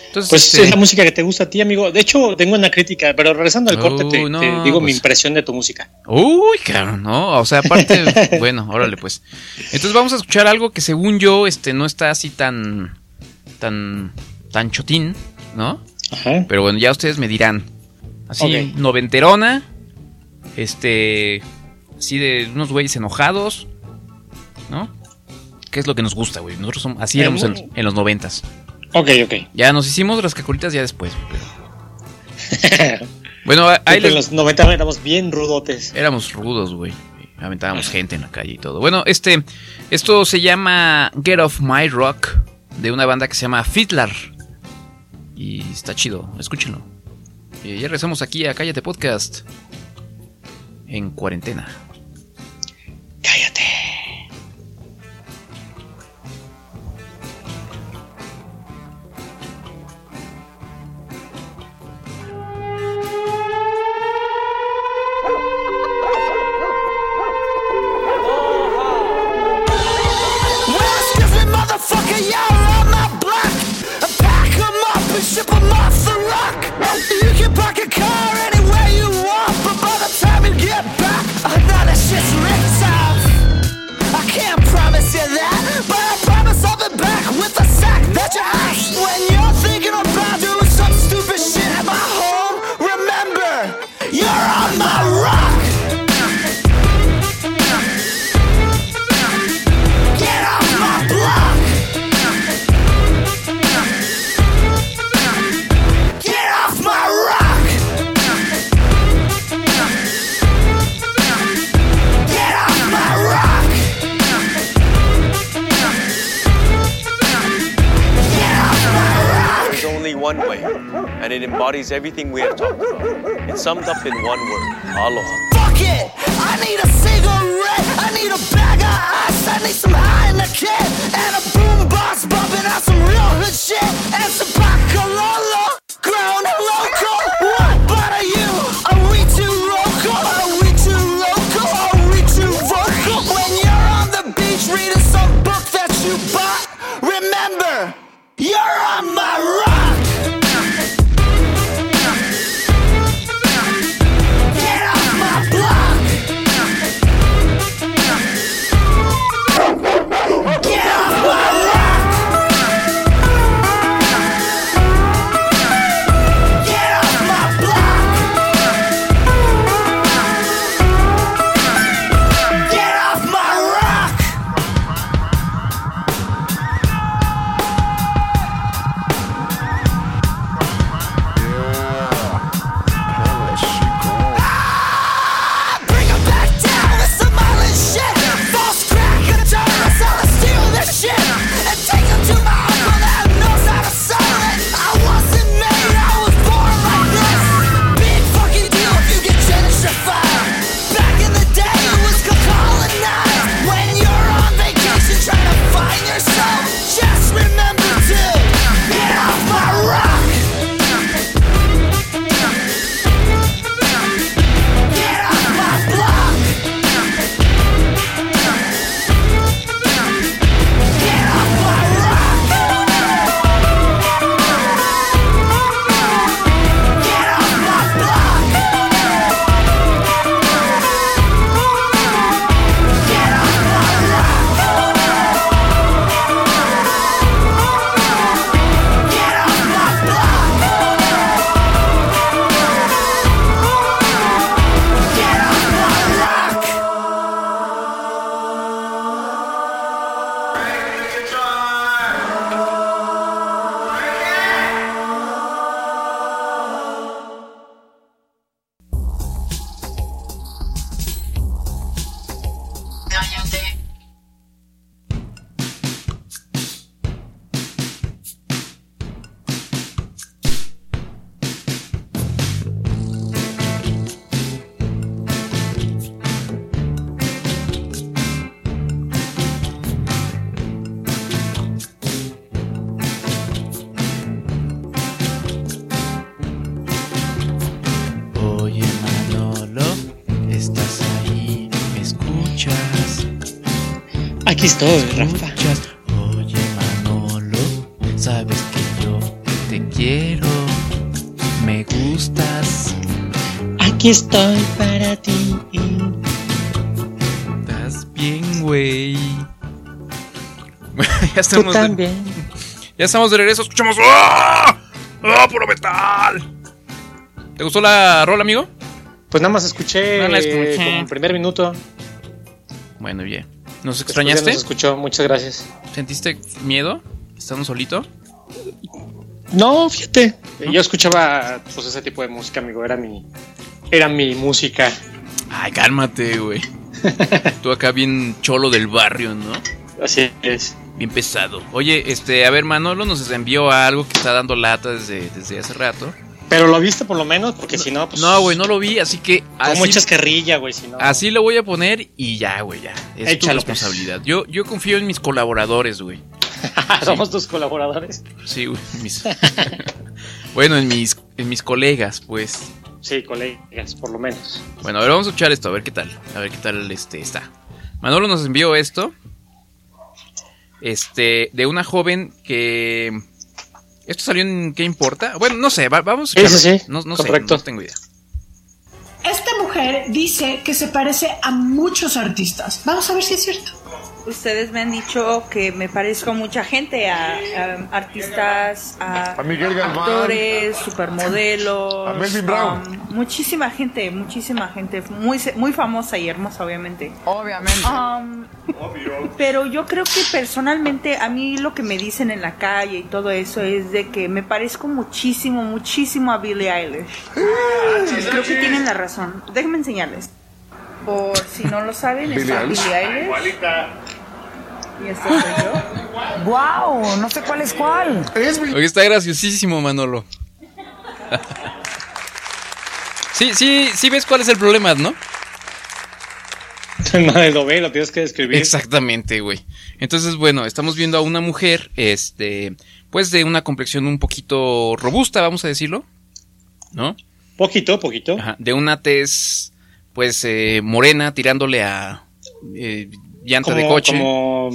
Entonces, Pues este, es la música que te gusta a ti, amigo. De hecho, tengo una crítica, pero regresando al corte, te, no, te digo mi pues. impresión de tu música. Uy, claro, ¿no? O sea, aparte, bueno, órale pues. Entonces vamos a escuchar algo que según yo, este, no está así tan, tan, tan chotín, ¿no? Ajá. Pero bueno, ya ustedes me dirán. Así, Ok. noventerona, este, así de unos güeyes enojados, ¿no? ¿Qué es lo que nos gusta, güey? Nosotros somos, así éramos en, los noventas. Ok, ok. Ya nos hicimos las cacolitas ya después, pero... Bueno, ahí Ahí les, en los 90 éramos bien rudotes. Éramos rudos, güey. Aventábamos gente en la calle y todo. Bueno, este. Esto se llama Get Off My Rock. De una banda que se llama Fiddler. Y está chido. Escúchenlo. Y ya regresamos aquí a Cállate Podcast. En cuarentena. Everything we have talked about. It's summed up in one word aloha. Rafa. Oye, Manolo, sabes que yo te quiero. Me gustas. Aquí estoy para ti. Estás bien, güey. ya Tú estamos. de- también. ya estamos de regreso. Escuchamos. ¡Ah! ¡Ah, puro metal! ¿Te gustó la rola, amigo? Pues nada más escuché, No la escuché. como el primer minuto. Bueno, bien. ¿Nos extrañaste? nos escuchó, muchas gracias. ¿Sentiste miedo? ¿Estando solito? No, fíjate. Yo escuchaba pues ese tipo de música, amigo. Era mi, era mi música. Ay, cálmate, güey. Tú acá bien cholo del barrio, ¿no? Así es. Bien pesado. Oye, este, a ver, Manolo nos envió algo que está dando lata desde, desde hace rato. Pero lo viste por lo menos, porque si no, pues. No, güey, no lo vi, así que así, echas carrilla, güey, si no. así lo voy a poner y ya, güey, ya. Es tu Échalo, pues. responsabilidad. Yo, yo confío en mis colaboradores, güey. Somos tus colaboradores. Sí, güey. mis- bueno, en mis, en mis colegas, pues. Sí, colegas, por lo menos. Bueno, a ver, vamos a escuchar esto, a ver qué tal. A ver qué tal este está. Manolo nos envió esto. Este, de una joven que. ¿Esto salió en qué importa? Bueno, no sé, va- vamos a Sí, sí, sí, No, no sé, correcto. no tengo idea. Esta mujer dice que se parece a muchos artistas. Vamos a ver si es cierto. Ustedes me han dicho que me parezco a mucha gente, a, a artistas, a, A Miguel Galván. actores, supermodelos, A Melvin Brown. um, muchísima gente, muchísima gente, muy se- muy famosa y hermosa, obviamente. Obviamente. Um, pero yo creo que personalmente a mí lo que me dicen en la calle y todo eso es de que me parezco muchísimo, muchísimo a Billie Eilish. Creo que tienen la razón. Déjenme enseñarles. Por si no lo saben, Billie está Eilish. Billie Eilish. Y soy yo. ¡Wow! No sé cuál es cuál. Oye, está graciosísimo, Manolo. sí, sí, sí ves cuál es el problema, ¿no? Nadie lo ve, lo tienes que describir. Exactamente, güey. Entonces, bueno, estamos viendo a una mujer, este, pues de una complexión un poquito robusta, vamos a decirlo, ¿no? Poquito, poquito. Ajá, de una tez, pues, eh, morena, tirándole a eh, llanta de coche. Como,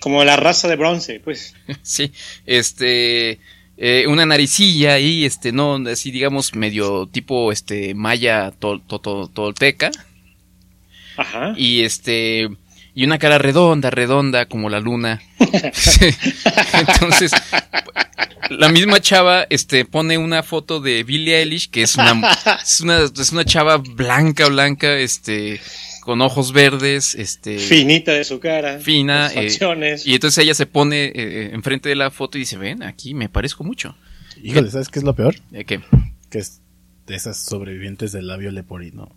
como la raza de bronce, pues. sí, este, eh, una naricilla ahí, este, no, así digamos, medio tipo, este, maya tol- to- to- tolteca. Ajá. Y este, y una cara redonda, redonda, como la luna. Entonces, la misma chava, este, pone una foto de Billie Eilish, que es una, es una, es una chava blanca, blanca, este, con ojos verdes, este. Finita de su cara. Fina, eh, facciones. y entonces ella se pone eh, eh, enfrente de la foto y dice, ven, aquí me parezco mucho. Híjole, ¿sabes qué es lo peor? ¿Eh, ¿Qué? Que es de esas sobrevivientes del labio leporino.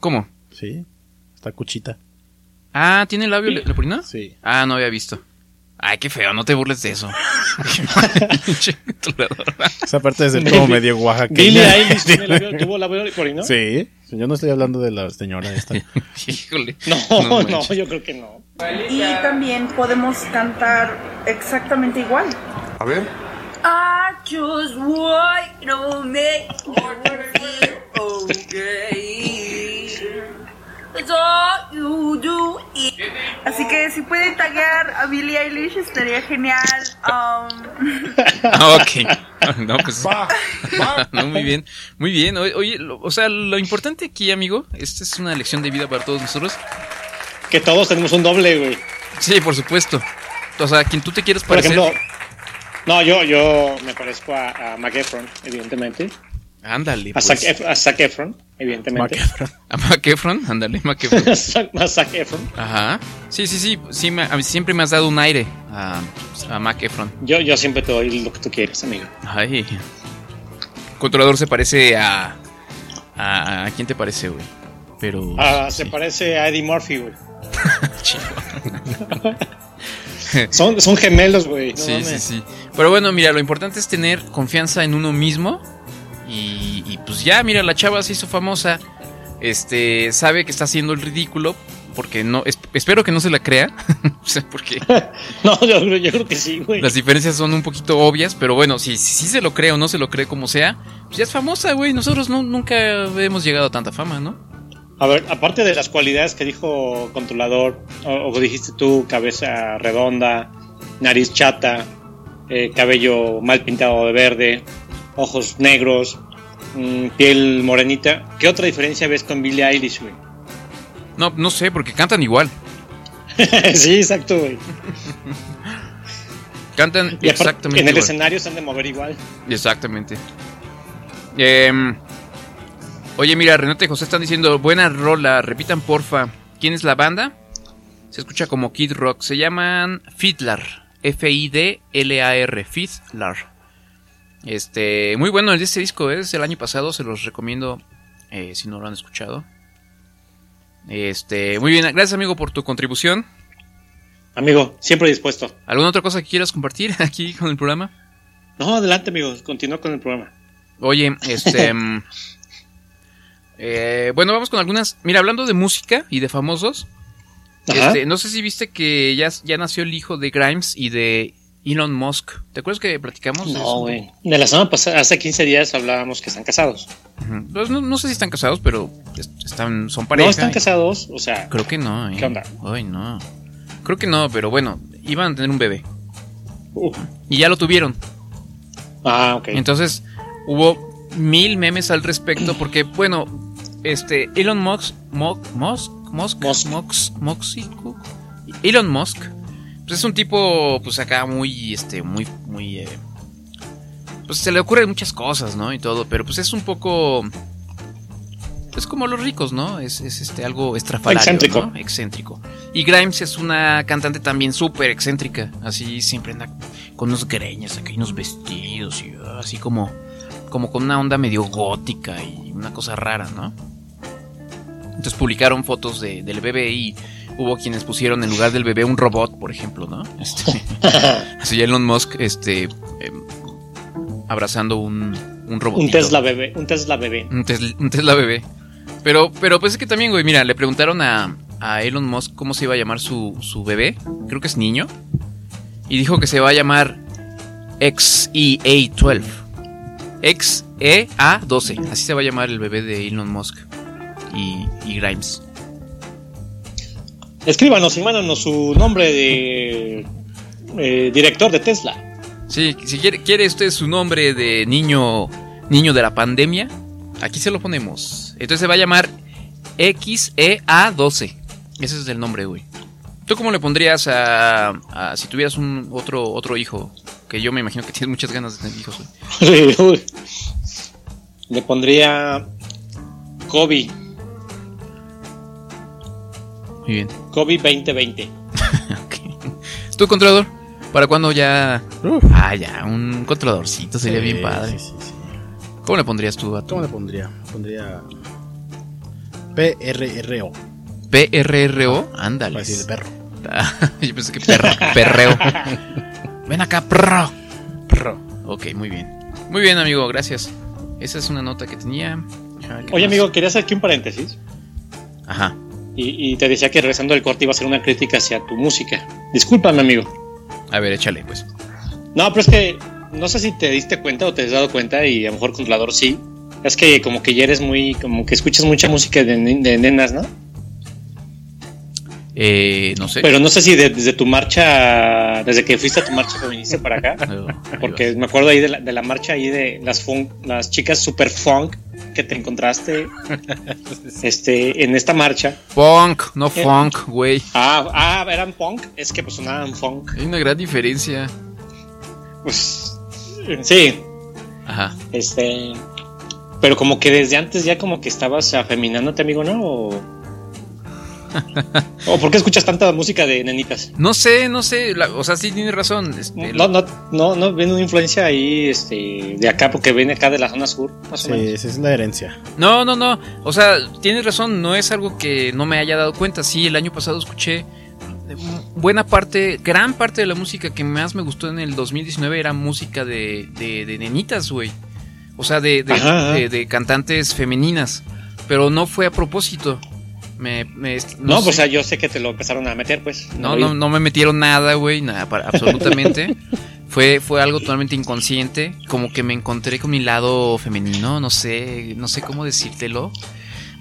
¿Cómo? Sí, está cuchita. Ah, ¿tiene labio le- leporino? Sí. Ah, no había visto. Ay, qué feo, no te burles de eso. Esa parte de ser como medio oaxaqueña. Billie Eilish tuvo labio leporino. Sí, yo no estoy hablando de la señora esta. Híjole. No, No yo creo que no. Y también podemos cantar exactamente igual. A ver. I just want to make you feel okay. All you do. is- Así que si pueden taggear a Billie Eilish estaría genial. Um, Ah, ok. No, pues. no, muy bien. Muy bien. Oye, lo- o sea, lo importante aquí, amigo, esta es una lección de vida para todos nosotros. Que todos tenemos un doble, güey. Sí, por supuesto. O sea, quien tú te quieres Por parecer. ejemplo, no, yo, yo me parezco a, a Mac Efron, evidentemente. Ándale. A Pues. Zac, a Zac Efron, evidentemente. A Mac Efron, ándale, Mac Efron. a Zac Efron. Ajá. Sí, sí, sí. sí me- a mí siempre me has dado un aire a, a Mac Efron. Yo, yo siempre te doy lo que tú quieres, amigo. Ay. Controlador se parece a. ¿A, a quién te parece, güey? Pero. Ah, Se parece a Eddie Murphy, güey. son, son gemelos, güey. no Sí, sí, sí. Pero bueno, mira, lo importante es tener confianza en uno mismo. Y, y pues ya, mira, la chava se hizo famosa. Este, sabe que está haciendo el ridículo. Porque no, es- espero que no se la crea. porque No, yo, creo- yo creo que sí, güey. las diferencias son un poquito obvias. Pero bueno, si, si, si se lo cree o no se lo cree como sea, pues ya es famosa, güey. Nosotros no, nunca hemos llegado a tanta fama, ¿no? A ver, aparte de las cualidades que dijo controlador, o, o dijiste tú, cabeza redonda, nariz chata, eh, cabello mal pintado de verde, ojos negros, mm, piel morenita, ¿qué otra diferencia ves con Billie Eilish, güey? No, no sé, porque cantan igual. sí, exacto, güey. Cantan Y exactamente en el igual. escenario se han de mover igual. Exactamente. Em, oye, mira, Renate y José están diciendo, buena rola, repitan porfa. ¿Quién es la banda? Se escucha como Kid Rock. Se llaman Fiddler. F-I-D-L-A-R. Fiddler. Este, muy bueno este disco, ¿eh? es el año pasado, se los recomiendo eh, si no lo han escuchado. Este, muy bien, gracias amigo por tu contribución. Amigo, siempre dispuesto. ¿Alguna otra cosa que quieras compartir aquí con el programa? No, adelante, amigo, continúa con el programa. Oye, este. mm, eh, bueno, vamos con algunas. Mira, hablando de música y de famosos. Este, no sé si viste que ya, ya nació el hijo de Grimes y de Elon Musk. ¿Te acuerdas que platicamos? No, güey. De la semana pasada, hace 15 días hablábamos que están casados. Pues no, no sé si están casados, pero es- están, son pareja. No están y- casados, o sea. Creo que no. ¿eh? ¿Qué onda? Ay, no. Creo que no, pero bueno, iban a tener un bebé. Y ya lo tuvieron. Ah, ok. Entonces hubo mil memes al respecto porque, bueno, este Elon Musk, Mo- Musk, Musk, Musk, Muxico, Elon Musk, pues es un tipo, pues acá muy, este, muy, muy, eh, pues se le ocurren muchas cosas, ¿no? Y todo, pero pues es un poco, es como los ricos, ¿no? Es, es este algo estrafalario, Excéntrico. ¿no? Excéntrico. Y Grimes es una cantante también súper excéntrica, así siempre anda con unos greñas acá y unos vestidos y ah, así como, como con una onda medio gótica y una cosa rara, ¿no? Entonces publicaron fotos de- del bebé y hubo quienes pusieron en lugar del bebé un robot, por ejemplo, ¿no? Este, así Elon Musk, este, em, abrazando un, un robotito. Un Tesla bebé, un Tesla bebé. Un Tesla, un Tesla bebé. Pero, pero pues es que también, güey, mira, le preguntaron a, a Elon Musk cómo se iba a llamar su, su bebé. Creo que es niño. Y dijo que se va a llamar E XEA12. XEA12. Así se va a llamar el bebé de Elon Musk y, y Grimes. Escríbanos y mándanos su nombre de eh, director de Tesla. Sí, si quiere, quiere usted su nombre de niño, niño de la pandemia, aquí se lo ponemos. Entonces se va a llamar XEA12. Ese es el nombre, güey. ¿Tú cómo le pondrías a, a si tuvieras un otro otro hijo? Que yo me imagino que tienes muchas ganas de tener hijos, güey. Le pondría Kobe, Muy bien. Kobe 2020. ¿Tu controlador? ¿Para cuándo ya? Ah, ya, un controladorcito sería Sí, bien padre. sí, sí, ¿Cómo le pondrías tú a tu ¿Cómo le pondría? Pondría. PRRO. PRRO? Ándale. Para decir perro. Yo pensé que perro, perreo. Ven acá, perro. Perro. Ok, muy bien. Muy bien, amigo, gracias. Esa es una nota que tenía. Oye, más. amigo, quería hacer aquí un paréntesis. Ajá. Y, y te decía que regresando del corte iba a ser una crítica hacia tu música. Discúlpame, amigo. A ver, échale, pues. No, pero es que no sé si te diste cuenta o te has dado cuenta y a lo mejor controlador sí. Es que como que ya eres muy, como que escuchas mucha música de, de nenas, ¿no? Eh, no sé. Pero no sé si de- desde tu marcha, desde que fuiste a tu marcha feminista para acá, porque me acuerdo ahí de la, de la marcha ahí de las funk, las chicas super funk que te encontraste, este, en esta marcha. Punk, no Eh. funk, güey. Ah, ah, eran punk, es que pues sonaban funk. Hay una gran diferencia. Pues, sí, Ajá. este, pero como que desde antes ya como que estabas afeminándote, amigo, ¿no? O, ¿O por qué escuchas tanta música de nenitas? No sé, no sé. la- o sea, sí tienes razón. este, No, no, no, no viene una influencia ahí, este, de acá, porque viene acá de la zona sur, más o Sí, menos. esa es la herencia. No, no, no. O sea, tienes razón, no es algo que no me haya dado cuenta. Sí, el año pasado escuché buena parte, gran parte de la música que más me gustó en el 2019 era música de, de, de nenitas, güey. O sea, de, de, Ajá, ajá. de- de cantantes femeninas. Pero no fue a propósito. Me, me- No, sé. pues o sea, yo sé que te lo empezaron a meter, pues. No, no, no me metieron nada, güey, nada, para- absolutamente. fue, fue algo totalmente inconsciente, como que me encontré con mi lado femenino, no sé, no sé cómo decírtelo.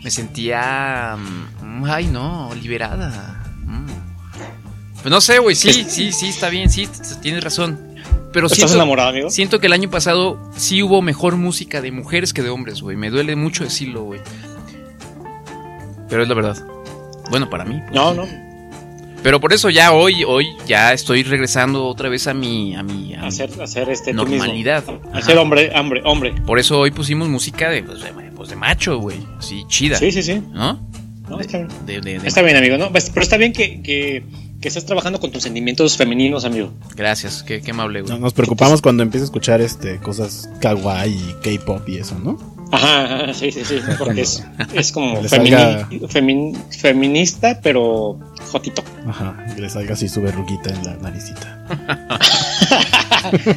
me sentía. mm, Ay, no, liberada. Mm. Pues no sé, güey, sí, sí, sí, está bien, sí, tienes razón. Pero ¿Estás siento, enamorado, amigo? siento que el año pasado sí hubo mejor música de mujeres que de hombres, güey. Me duele mucho decirlo, güey. Pero es la verdad. Bueno, para mí. pues, No, no. Pero por eso ya hoy, hoy ya estoy regresando otra vez a mi, a mi, a mi Hacer, hacer este normalidad. Hacer hombre, hombre, hombre. Por eso hoy pusimos música de, pues, de, pues, de macho, güey. Así, chida. Sí, sí, sí. ¿No? No, está bien. De- de- de- Está bien, amigo, ¿no? Pues, Pero está bien que, que, que estés trabajando con tus sentimientos femeninos, amigo. Gracias, qué, qué amable, güey. No, nos preocupamos cuando empieza a escuchar este cosas kawaii y K-pop y eso, ¿no? Ajá, sí, sí, sí. Porque es, es como Le femini- salga- femin- feminista, pero jotito. Ajá, que le salga así su verruguita en la naricita.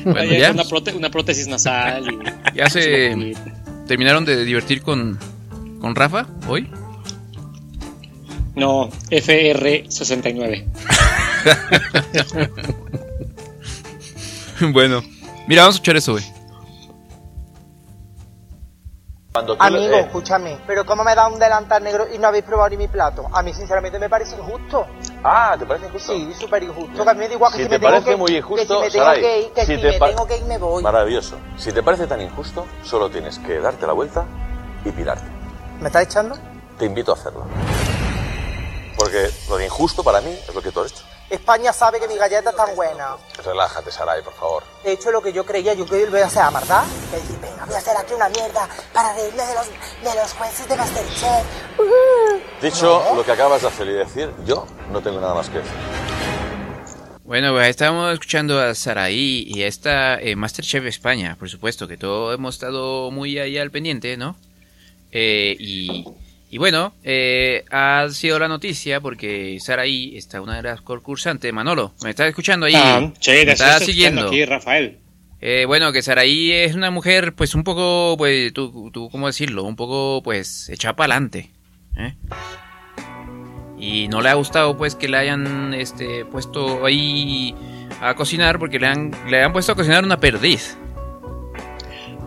Bueno, ya. Una, prote- una prótesis nasal. Y, Ya se terminaron de divertir con, con Rafa hoy. No, FR69. bueno, mira, vamos a escuchar eso, güey. Amigo, escúchame, pero ¿cómo me da un delantal negro y no habéis probado ni mi plato? A mí sinceramente me parece injusto. Ah, ¿te parece injusto? Sí, súper injusto. Que a mí me da igual que Si si, te me tengo parece que, muy que injusto, si me tengo que ir, que si si, te me tengo que ir me voy. Maravilloso. Si te parece tan injusto, solo tienes que darte la vuelta y pirarte. ¿Me estás echando? Te invito a hacerlo. Porque lo de injusto para mí es lo que tú has hecho. España sabe que mi galleta es tan buena. Relájate, Sarai, por favor. He hecho lo que yo creía, yo que voy a hacer. Me dije, venga, voy a hacer aquí una mierda para reírme de los, de los jueces de Masterchef. Dicho lo que acabas de hacer y decir, yo no tengo nada más que decir. Bueno, pues estábamos escuchando a Saraí y a esta eh, Masterchef España, por supuesto, que todos hemos estado muy ahí al pendiente, ¿no? Eh, y, y bueno, eh, ha sido la noticia porque Saraí está una de las concursantes. Manolo, ¿me estás escuchando ahí? Ah, sí, ¿Me estás siguiendo? aquí, Rafael. Eh, bueno, que Saraí es una mujer, pues un poco, pues, tú, tú ¿cómo decirlo? Un poco, pues, echada para adelante. ¿eh? Y no le ha gustado, pues, que le hayan, este, puesto ahí a cocinar porque le han, le han puesto a cocinar una perdiz.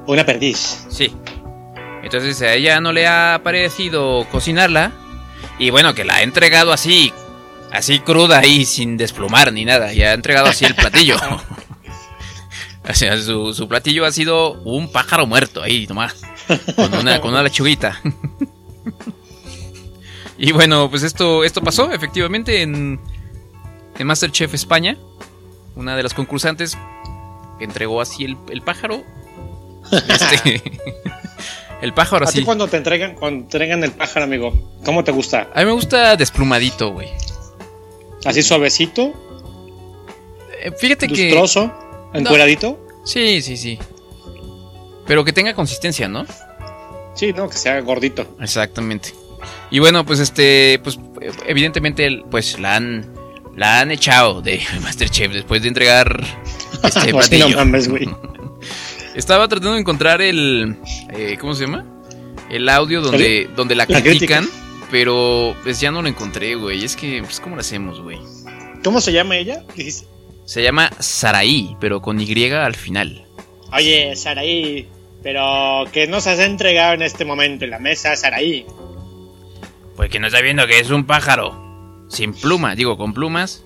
Una perdiz. Sí. Entonces a ella no le ha parecido cocinarla. Y bueno, que la ha entregado así, así cruda ahí, sin desplumar ni nada. Y ha entregado así el platillo. o sea, su, su platillo ha sido un pájaro muerto ahí nomás. Con una, con una lechuguita. y bueno, pues esto, esto pasó efectivamente en, en Masterchef España. Una de las concursantes que entregó así el, el pájaro. Este, el pájaro ¿A ti así. cuando te entregan, cuando te entregan el pájaro, amigo? ¿Cómo te gusta? A mí me gusta desplumadito, güey. ¿Así suavecito? Eh, Fíjate que. ¿Lustroso? ¿Encueradito? Sí, sí, sí. Pero que tenga consistencia, ¿no? Sí, no, que sea gordito. Exactamente. Y bueno, pues este, pues evidentemente, pues la han, la han echado de Masterchef después de entregar este No, platillo. no mames, güey. Estaba tratando de encontrar el, eh, ¿cómo se llama? El audio donde, ¿El? donde la La critican, crítica. pero pues ya no lo encontré, güey. Es que, pues, ¿cómo lo hacemos, güey? ¿Cómo se llama ella? Dijiste. Se llama Saraí, pero con Y al final. Oye, Saraí, pero que nos has entregado en este momento en la mesa, Saraí. Pues que no está viendo que es un pájaro. Sin pluma, digo, con plumas.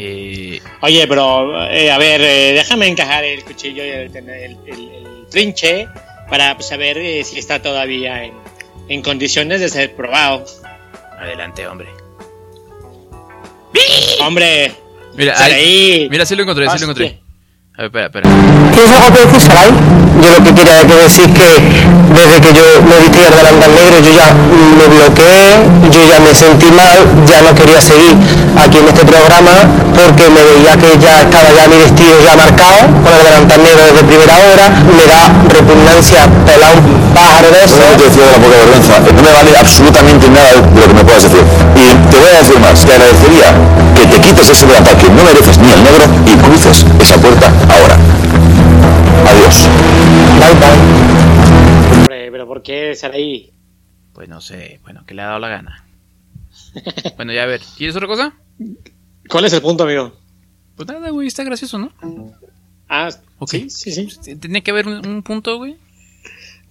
Eh, Oye, pero, eh, a ver, eh, déjame encajar el cuchillo y el, el- el- el trinche para saber eh, si está todavía en, en condiciones de ser probado. adelante, hombre. Hombre, Mira, ahí- mira, sí lo encontré, sí lo Hostia. encontré. A ver, espera, espera. ¿Tienes algo que decir, Sarai? Yo lo que quería que decir que desde que yo me viste el delantal negro yo ya me bloqueé, yo ya me sentí mal, ya no quería seguir aquí en este programa porque me veía que ya estaba ya mi vestido ya marcado con el delantal negro desde primera hora, me da repugnancia pelar un pájaro de eso. No te decía de la poca vergüenza, no me vale absolutamente nada de lo que me puedas decir. Y te voy a decir más, te agradecería que te quites ese delantal que no mereces ni el negro y cruces esa puerta ahora. Adiós. Bye bye. Hombre, pero ¿por qué Saraí? Pues no sé, bueno, que le ha dado la gana. bueno, ya a ver, ¿quieres otra cosa? ¿Cuál es el punto, amigo? Pues nada, güey, está gracioso, ¿no? Ah, Ok. sí, sí, sí. Tiene que haber un, un punto, güey.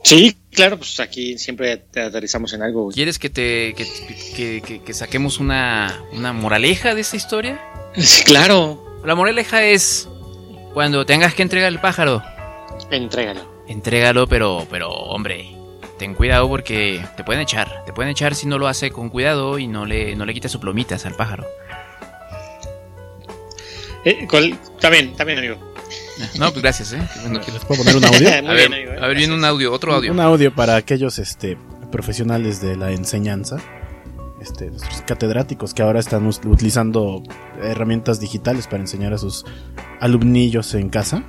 Sí, claro, pues aquí siempre te aterrizamos en algo. güey. ¿Quieres que te que, que- que- que saquemos una, una moraleja de esta historia? Sí, claro. La moraleja es cuando tengas que entregar el pájaro, Entrégalo. entrégalo, pero pero hombre, ten cuidado porque te pueden echar, te pueden echar si no lo hace con cuidado y no le no le quites sus plomitas al pájaro. Eh, ¿cuál? También, también, amigo. No, pues gracias, eh. Bueno ¿Les puedo poner un audio? a ver, a ver, viene un audio, otro audio. Un audio para aquellos este, profesionales de la enseñanza, este, nuestros catedráticos que ahora están utilizando herramientas digitales para enseñar a sus alumnillos en casa.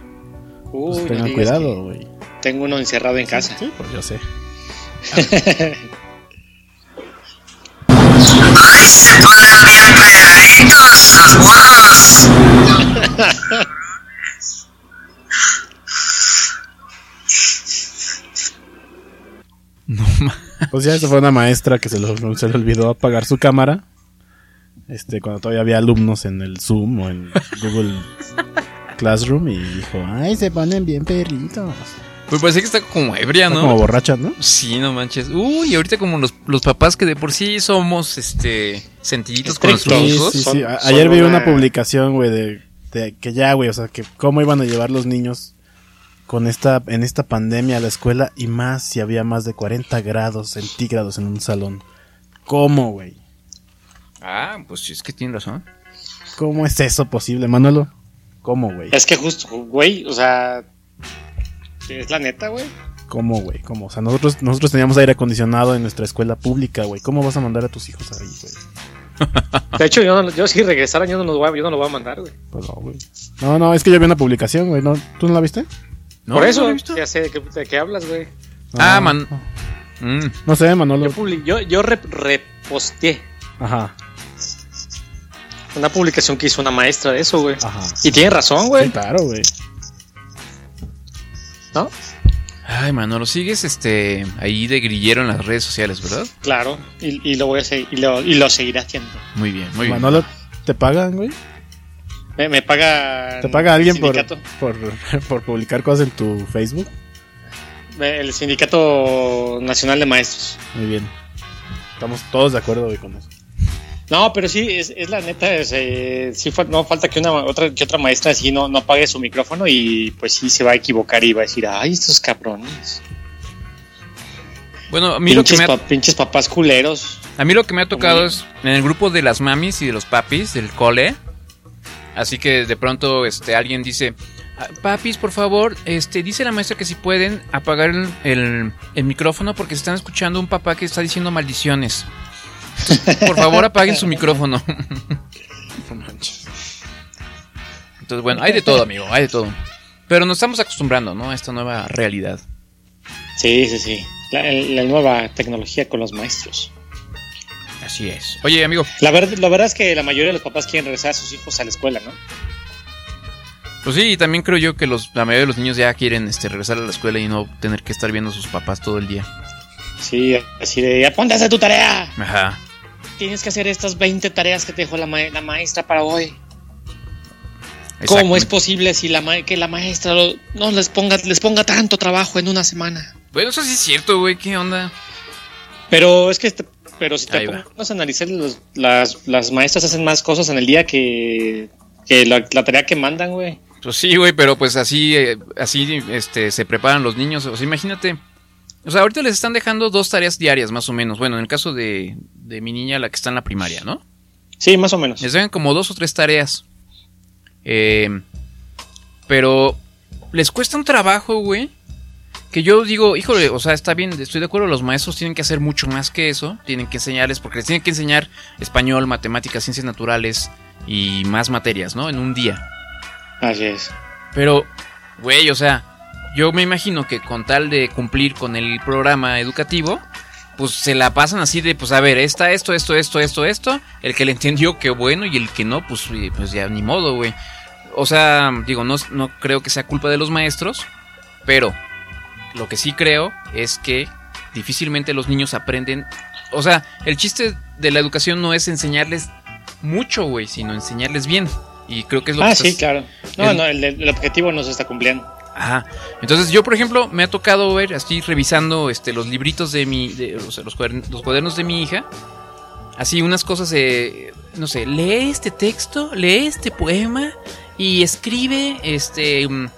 Uy, Pues tengan cuidado, güey. Tengo uno encerrado en casa. Sí, pues yo sé. Hola, bien pegaditos los burros. Pues ya esa fue una maestra que se, lo- se le olvidó apagar su cámara. Este, cuando todavía había alumnos en el Zoom o en Google Classroom y dijo, ay, se ponen bien perritos. Pues parece que está como ebria, Está ¿no? como borracha, ¿no? Sí, no manches. Uy, ahorita como los, los papás que de por sí somos este sentiditos con nuestros Sí, hijos. sí, sí. Son Ayer vi una- una publicación, güey, de, de que ya, güey, o sea, que cómo iban a llevar los niños con esta, en esta pandemia a la escuela y más si había más de 40 grados centígrados en un salón. ¿Cómo, güey? Ah, pues es que tiene razón. ¿Cómo es eso posible, Manolo? ¿Cómo, güey? Es que justo, güey, o sea. Es la neta, güey. ¿Cómo, güey? ¿Cómo? O sea, nosotros, nosotros teníamos aire acondicionado en nuestra escuela pública, güey. ¿Cómo vas a mandar a tus hijos ahí, güey? De hecho, yo, no- yo si regresara, yo no lo voy a, yo no lo voy a mandar, güey. Pues no, güey. No, no, es que yo vi una publicación, güey. ¿no? ¿Tú no la viste? Por eso, ya sé de qué, de qué hablas, güey. Ah, man. No sé, Manolo. Yo, publi- yo, yo rep- reposteé Ajá. una publicación que hizo una maestra de eso, güey. Ajá. Y tiene razón, güey. Sí, claro, güey. ¿No? Ay, Manolo, sigues este ahí de grillero en las redes sociales, ¿verdad? Claro. Y, y lo voy a seguir, y lo, y lo seguiré haciendo. Muy bien, muy bien. Manolo, ¿te pagan, güey? Me, me paga. ¿Te paga alguien por, por, por publicar cosas en tu Facebook? El Sindicato Nacional de Maestros. Muy bien. Estamos todos de acuerdo, güey, con eso. No, pero sí, es, es la neta, es, eh, sí no falta que una otra que otra maestra así no, no apague su micrófono y pues sí se va a equivocar y va a decir, ay, estos cabrones. Bueno, a mí lo que Pinches, me ha, pa- pinches papás culeros. a mí lo que me ha tocado es en el grupo de las mamis y de los papis del cole. Así que de pronto este alguien dice, "Ah, "Papis, por favor, este dice la maestra que si pueden apagar el, el- el micrófono porque se están escuchando un papá que está diciendo maldiciones." Entonces, por favor, apaguen su micrófono. Entonces, bueno, hay de todo, amigo, hay de todo. Pero nos estamos acostumbrando, ¿no? A esta nueva realidad. Sí, sí, sí. La, la nueva tecnología con los maestros. Así es. Oye, amigo. La, ver- la verdad es que la mayoría de los papás quieren regresar a sus hijos a la escuela, ¿no? Pues sí, y también creo yo que los, la mayoría de los niños ya quieren este, regresar a la escuela y no tener que estar viendo a sus papás todo el día. Sí, así de, ya ponte a tu tarea. Ajá. Tienes que hacer estas 20 tareas que te dejó la, ma- la maestra para hoy. ¿Cómo es posible si la ma- que la maestra lo- no les ponga, les ponga tanto trabajo en una semana? Bueno, eso sí es cierto, güey. ¿Qué onda? Pero es que, este- pero si te pones a analizar, los- las, las maestras hacen más cosas en el día que, que la, la tarea que mandan, güey. Pues sí, güey, pero pues así, eh, así este, se preparan los niños. O sea, imagínate. O sea, ahorita les están dejando dos tareas diarias, más o menos. Bueno, en el caso de, de mi niña, la que está en la primaria, ¿no? Sí, más o menos. Les dejan como dos o tres tareas. Eh, pero les cuesta un trabajo, güey. Que yo digo, híjole, o sea, está bien, estoy de acuerdo, los maestros tienen que hacer mucho más que eso. Tienen que enseñarles, porque les tienen que enseñar español, matemáticas, ciencias naturales y más materias, ¿no? En un día. Así es. Pero, güey, o sea, yo me imagino que con tal de cumplir con el programa educativo, pues se la pasan así de, pues a ver, está esto, esto, esto, esto, esto. El que le entendió, qué bueno, y el que no, pues, eh, pues ya ni modo, güey. O sea, digo, no, no creo que sea culpa de los maestros, pero lo que sí creo es que difícilmente los niños aprenden. O sea, el chiste de la educación no es enseñarles mucho, güey, sino enseñarles bien. Y creo que es lo Ah, que sí, estás- claro. No, el- no, el, el objetivo no se está cumpliendo. Ajá. Entonces yo, por ejemplo, me ha tocado ver, así revisando este, los libritos de mi, de, o sea, los, cuadern- los cuadernos de mi hija, así unas cosas de, no sé, lee este texto, lee este poema y escribe, este... mm,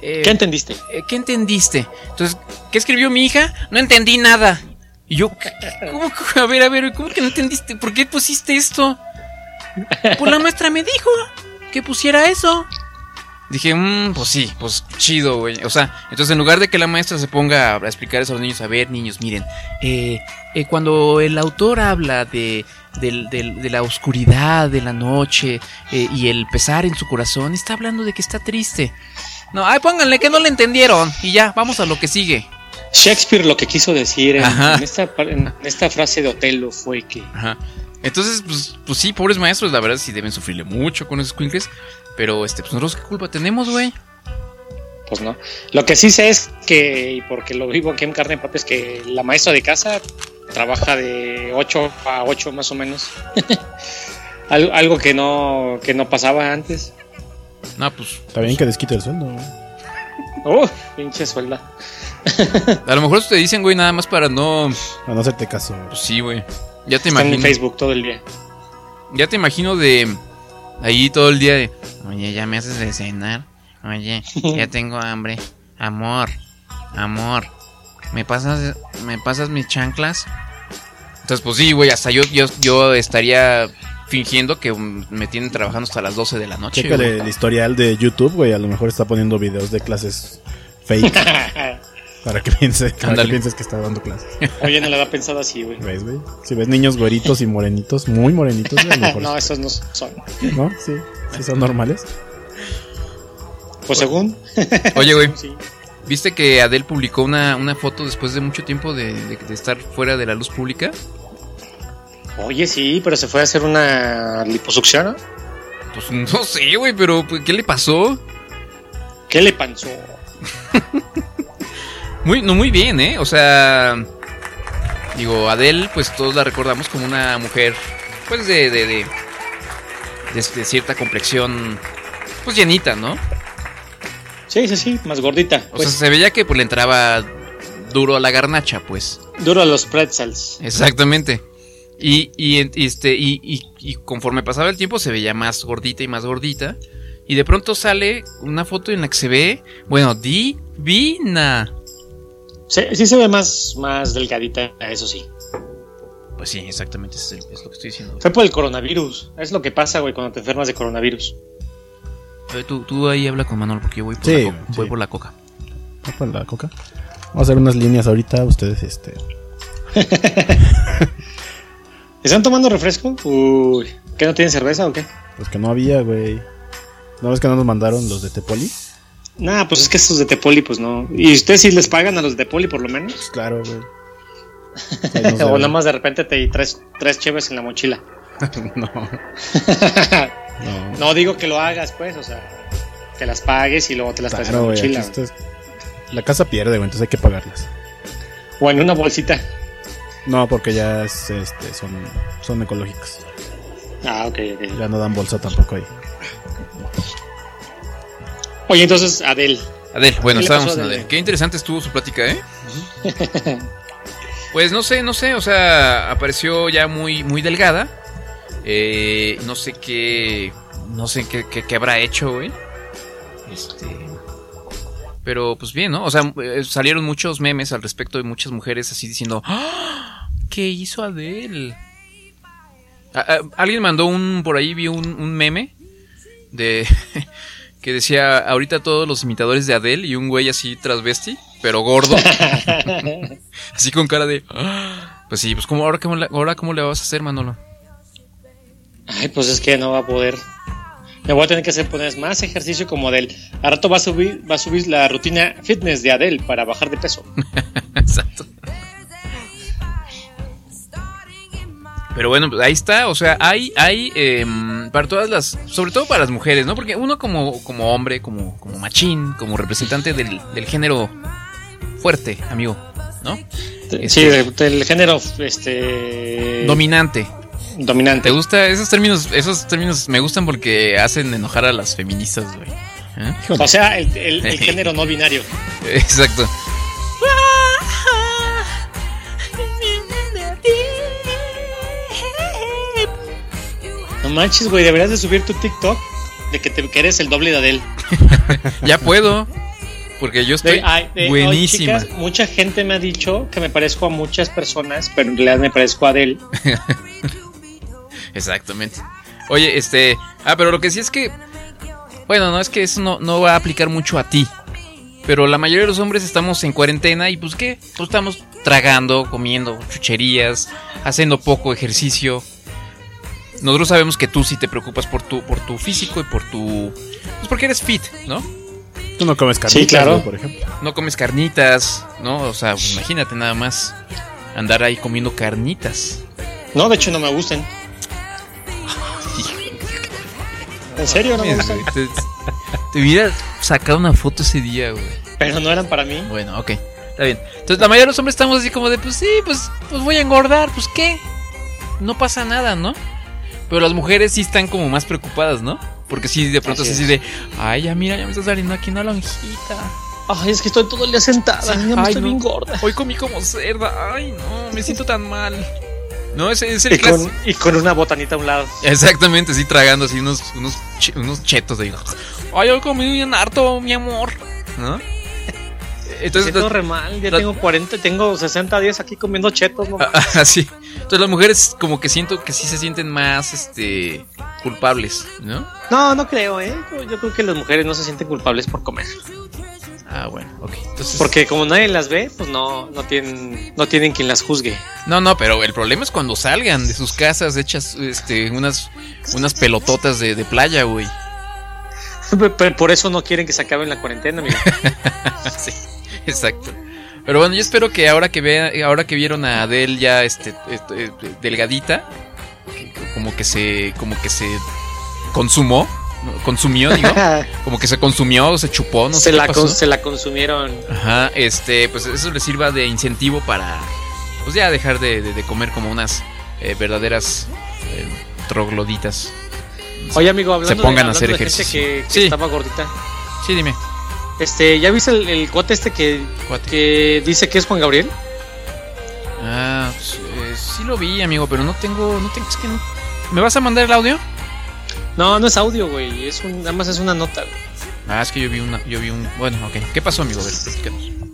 eh, ¿Qué entendiste? eh, ¿Qué entendiste? Entonces, ¿qué escribió mi hija? No entendí nada. Y yo, ¿cómo? A ver, a ver, ¿cómo que no entendiste? ¿Por qué pusiste esto? Pues la maestra me dijo que pusiera eso. Dije, mmm, pues sí, pues chido, güey. O sea, entonces en lugar de que la maestra se ponga a explicar eso a los niños, a ver, niños, miren, eh, eh, cuando el autor habla de, del- del- de la oscuridad de la noche eh, y el pesar en su corazón, está hablando de que está triste. No, ay, pónganle que no le entendieron. Y ya, vamos a lo que sigue. Shakespeare lo que quiso decir en, en esta, en esta frase de Otelo fue que Ajá. Entonces, pues, pues sí, pobres maestros, la verdad sí deben sufrirle mucho con esos quinkles. Pero, este, pues nosotros qué culpa tenemos, güey. Pues no. Lo que sí sé es que, y porque lo vivo aquí en carne propia, es que la maestra de casa trabaja de 8 a 8 más o menos. algo, algo que no que no pasaba antes. No, pues. Está bien que desquite el sueldo. güey. Oh, pinche suelda. A lo mejor te dicen, güey, nada más para no. Para no hacerte caso. Pues sí, güey. Ya te Están imagino. en Facebook todo el día. Ya te imagino de. Ahí todo el día de. Oye, ya me haces de cenar. Oye, ya tengo hambre. Amor, amor. ¿Me pasas, me pasas mis chanclas? Entonces, pues sí, güey, hasta yo, yo, yo estaría fingiendo que me tienen trabajando hasta las 12 de la noche. Chécale güey. el historial de YouTube, güey. A lo mejor está poniendo videos de clases fake. para que piense, para que pienses que está dando clases. Oye, no le da pensado así, güey. ¿Ves, güey? Si ves niños güeritos y morenitos, muy morenitos, güey, a lo mejor no, esos no son. ¿No? Sí, sí son normales. Pues según. Oye, güey. Sí. ¿Viste que Adele publicó una, una foto después de mucho tiempo de, de- de estar fuera de la luz pública? Oye, sí, pero se fue a hacer una liposucción, ¿no? Pues no sé, güey, pero pues, ¿qué le pasó? ¿Qué le pasó? Muy, no, muy bien, ¿eh? O sea, digo, Adele, pues todos la recordamos como una mujer, pues de, de, de, de- de cierta complexión, pues llenita, ¿no? Sí, sí, sí, más gordita. O Pues, sea, se veía que pues le entraba duro a la garnacha, pues. duro a los pretzels. Exactamente. Y, y, este, y, y- y conforme pasaba el tiempo se veía más gordita y más gordita. Y de pronto sale una foto en la que se ve, bueno, divina. Sí, sí se ve más, más delgadita, eso sí. Pues sí, exactamente, es, es lo que estoy diciendo. Fue por el coronavirus. Es lo que pasa, güey, cuando te enfermas de coronavirus. Ver, tú, tú ahí habla con Manuel porque yo voy por, Sí, la, co- voy por la coca. ¿No con la coca? Vamos a hacer unas líneas ahorita, ustedes, este. ¿Están tomando refresco? Uy, ¿qué no tienen cerveza o qué? Pues que no había, güey. ¿No ves que no nos mandaron los de Tepoli? Nah, pues es que estos de Tepoli, pues no. ¿Y ustedes sí les pagan a los de Tepoli por lo menos? Pues claro, güey. o nada más de repente te traes tres cheves en la mochila. no. No digo que lo hagas, pues, o sea, que las pagues y luego te las traes Claro, en la mochila. La casa pierde, güey, entonces hay que pagarlas. O en una bolsita. No, porque ya es, este, son, son ecológicas. Ah, ok, ok. Ya no dan bolsa tampoco ahí. Oye, entonces, Adel. Adel, bueno, ¿Qué le estábamos en? Adel. Qué interesante estuvo su plática, ¿eh? Pues no sé, no sé, o sea, apareció ya muy, muy delgada. Eh, no sé qué, no sé qué, qué- qué habrá hecho, güey. Este, pero pues bien, ¿no? O sea, eh, salieron muchos memes al respecto de muchas mujeres así diciendo, ¡Ah! ¿qué hizo Adele? A- a- alguien mandó un, por ahí vi un, un meme de que decía ahorita todos los imitadores de Adele y un güey así transvesti, pero gordo. así con cara de "Ah". Pues sí, pues como ahora cómo, le- ahora cómo le vas a hacer, Manolo? Ay, pues es que no va a poder. Me voy a tener que hacer poner más ejercicio como Adel. A rato va a subir, va a subir la rutina fitness de Adel para bajar de peso. Exacto. Pero bueno, pues ahí está, o sea, hay, hay em, para todas las, sobre todo para las mujeres, ¿no? Porque uno como, como hombre, como, como machín, como representante del, del género fuerte, amigo, ¿no? Sí, Este, de- del género este dominante. Dominante. ¿Te gusta? Esos términos, esos términos me gustan porque hacen enojar a las feministas, güey. ¿Eh? O sea, el, el- el género no binario. Exacto. No manches, güey, deberías de subir tu TikTok de que, te, que eres el doble de Adele. Ya puedo. Porque yo estoy De- ay, de- buenísima. chicas, mucha gente me ha dicho que me parezco a muchas personas, pero en realidad me parezco a Adele. Exactamente. Oye, este. Ah, pero lo que sí es que. Bueno, no es que eso no, no va a aplicar mucho a ti. Pero la mayoría de los hombres estamos en cuarentena y pues qué? Pues estamos tragando, comiendo chucherías, haciendo poco ejercicio. Nosotros sabemos que tú sí te preocupas por tu, por tu físico y por tu. Pues porque eres fit, ¿no? Tú no comes carnitas, claro. güey, por ejemplo. No comes carnitas, ¿no? O sea, pues imagínate nada más andar ahí comiendo carnitas. No, de hecho no me gustan. En serio, no me gustan. Te, te hubiera sacado una foto ese día, güey. Pero no eran para mí. Bueno, ok, está bien. Entonces la mayoría de los hombres estamos así como de, pues sí, pues, pues voy a engordar, pues qué. No pasa nada, ¿no? Pero las mujeres sí están como más preocupadas, ¿no? Porque sí, de pronto Así es así de, ay, ya mira, ya me está saliendo aquí una lonjita. Ay, es que estoy todo el día sentada. me Ay, estoy no. bien gorda. Hoy comí como cerda, ay, no, me siento tan mal. No, ese es el Y con, y con una botanita a un lado. Exactamente, sí, tragando así unos, unos, unos chetos ahí. Ay, hoy comí bien harto, mi amor. ¿No? Entonces, siento re mal. Ya la- tengo 40, tengo 60 días aquí comiendo chetos. No, Así. Entonces las mujeres como que siento que sí se sienten más, este, culpables, ¿no? no, no creo, ¿eh? Yo creo que las mujeres no se sienten culpables por comer. Ah, bueno, ok. Entonces, Porque como nadie las ve, pues no, no, tienen, no tienen quien las juzgue. No, no, pero el problema es cuando salgan de sus casas hechas, este, unas, unas pelototas de, de playa, güey. Pero por eso no quieren que se acabe la cuarentena, amigo. sí, exacto. Pero bueno, yo espero que ahora que vea, ahora que vieron a Adele ya este, este, eh, delgadita, como que se, como que se consumó. Consumió, digo, como que se consumió, se chupó, no se, sé qué la pasó. con- se la consumieron. Ajá, este, pues eso les sirva de incentivo para, pues ya dejar de, de- de comer como unas eh, verdaderas eh, trogloditas. Oye, amigo, hablando, se pongan de, a hacer hablando de gente ejercicio. que, que Sí. estaba gordita. Sí, dime. Este, ¿ya viste el, el cuate este que, que dice que es Juan Gabriel? Ah, pues, eh, sí lo vi, amigo, pero no tengo, no tengo, es que no. ¿Me vas a mandar el audio? No, no es audio, güey. Es un, nada más es una nota. güey. Ah, es que yo vi una, yo vi un, bueno, ok. ¿Qué pasó, amigo? A ver.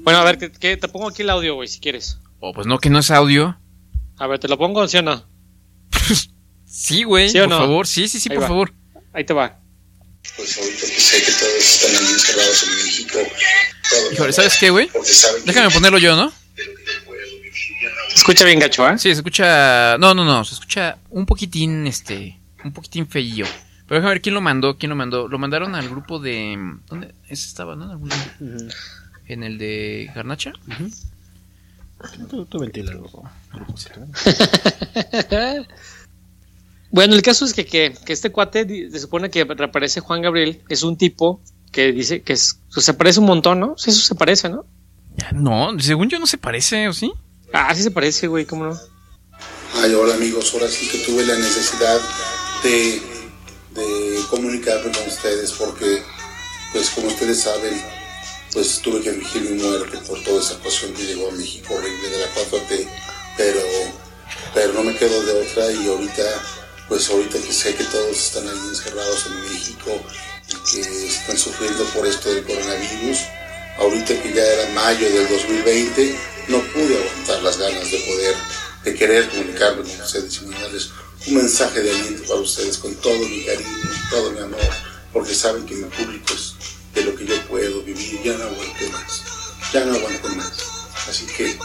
Bueno, a ver, que, que te pongo aquí el audio, güey, si quieres. Oh, pues no, que no es audio. A ver, ¿te lo pongo, sí o no? Sí, güey, ¿Sí o por no? favor. Sí, sí, sí, Ahí por va. favor. Ahí te va. Pues ahorita que sé que todos están ahí encerrados en México. Híjole, ¿sabes qué, güey? Déjame ponerlo yo, ¿no? Se escucha bien gacho, ¿eh? Sí, se escucha. No, no, no. Se escucha un poquitín, este. Un poquitín feillo. Pero déjame ver quién lo mandó. ¿Quién lo mandó? Lo mandaron al grupo de. ¿Dónde? Ese estaba, ¿no? En el de Garnacha. Tú, tú ventílalo, grupocito, ¿eh? Bueno, el caso es que, que, que este cuate se supone que reaparece Juan Gabriel. Es un tipo que dice que es, pues, se parece un montón, ¿no? Sí, eso se parece, ¿no? No, según yo no se parece, ¿o sí? Ah, sí se parece, güey, ¿cómo no? Ay, hola amigos, ahora sí que tuve la necesidad de, de comunicarme con ustedes porque, pues como ustedes saben, pues tuve que fingir mi muerte por toda esa cuestión que llegó a México horrible de la 4T, pero, pero no me quedo de otra y ahorita, pues ahorita que sé que todos están ahí encerrados en México y que están sufriendo por esto del coronavirus, ahorita que ya era mayo del 2020, no pude aguantar las ganas de poder, de querer comunicarme con ustedes y mandarles un mensaje de aliento para ustedes con todo mi cariño, todo mi amor, porque saben que mi público es de lo que yo puedo vivir, ya no aguanto más, ya no aguanto más. Así que,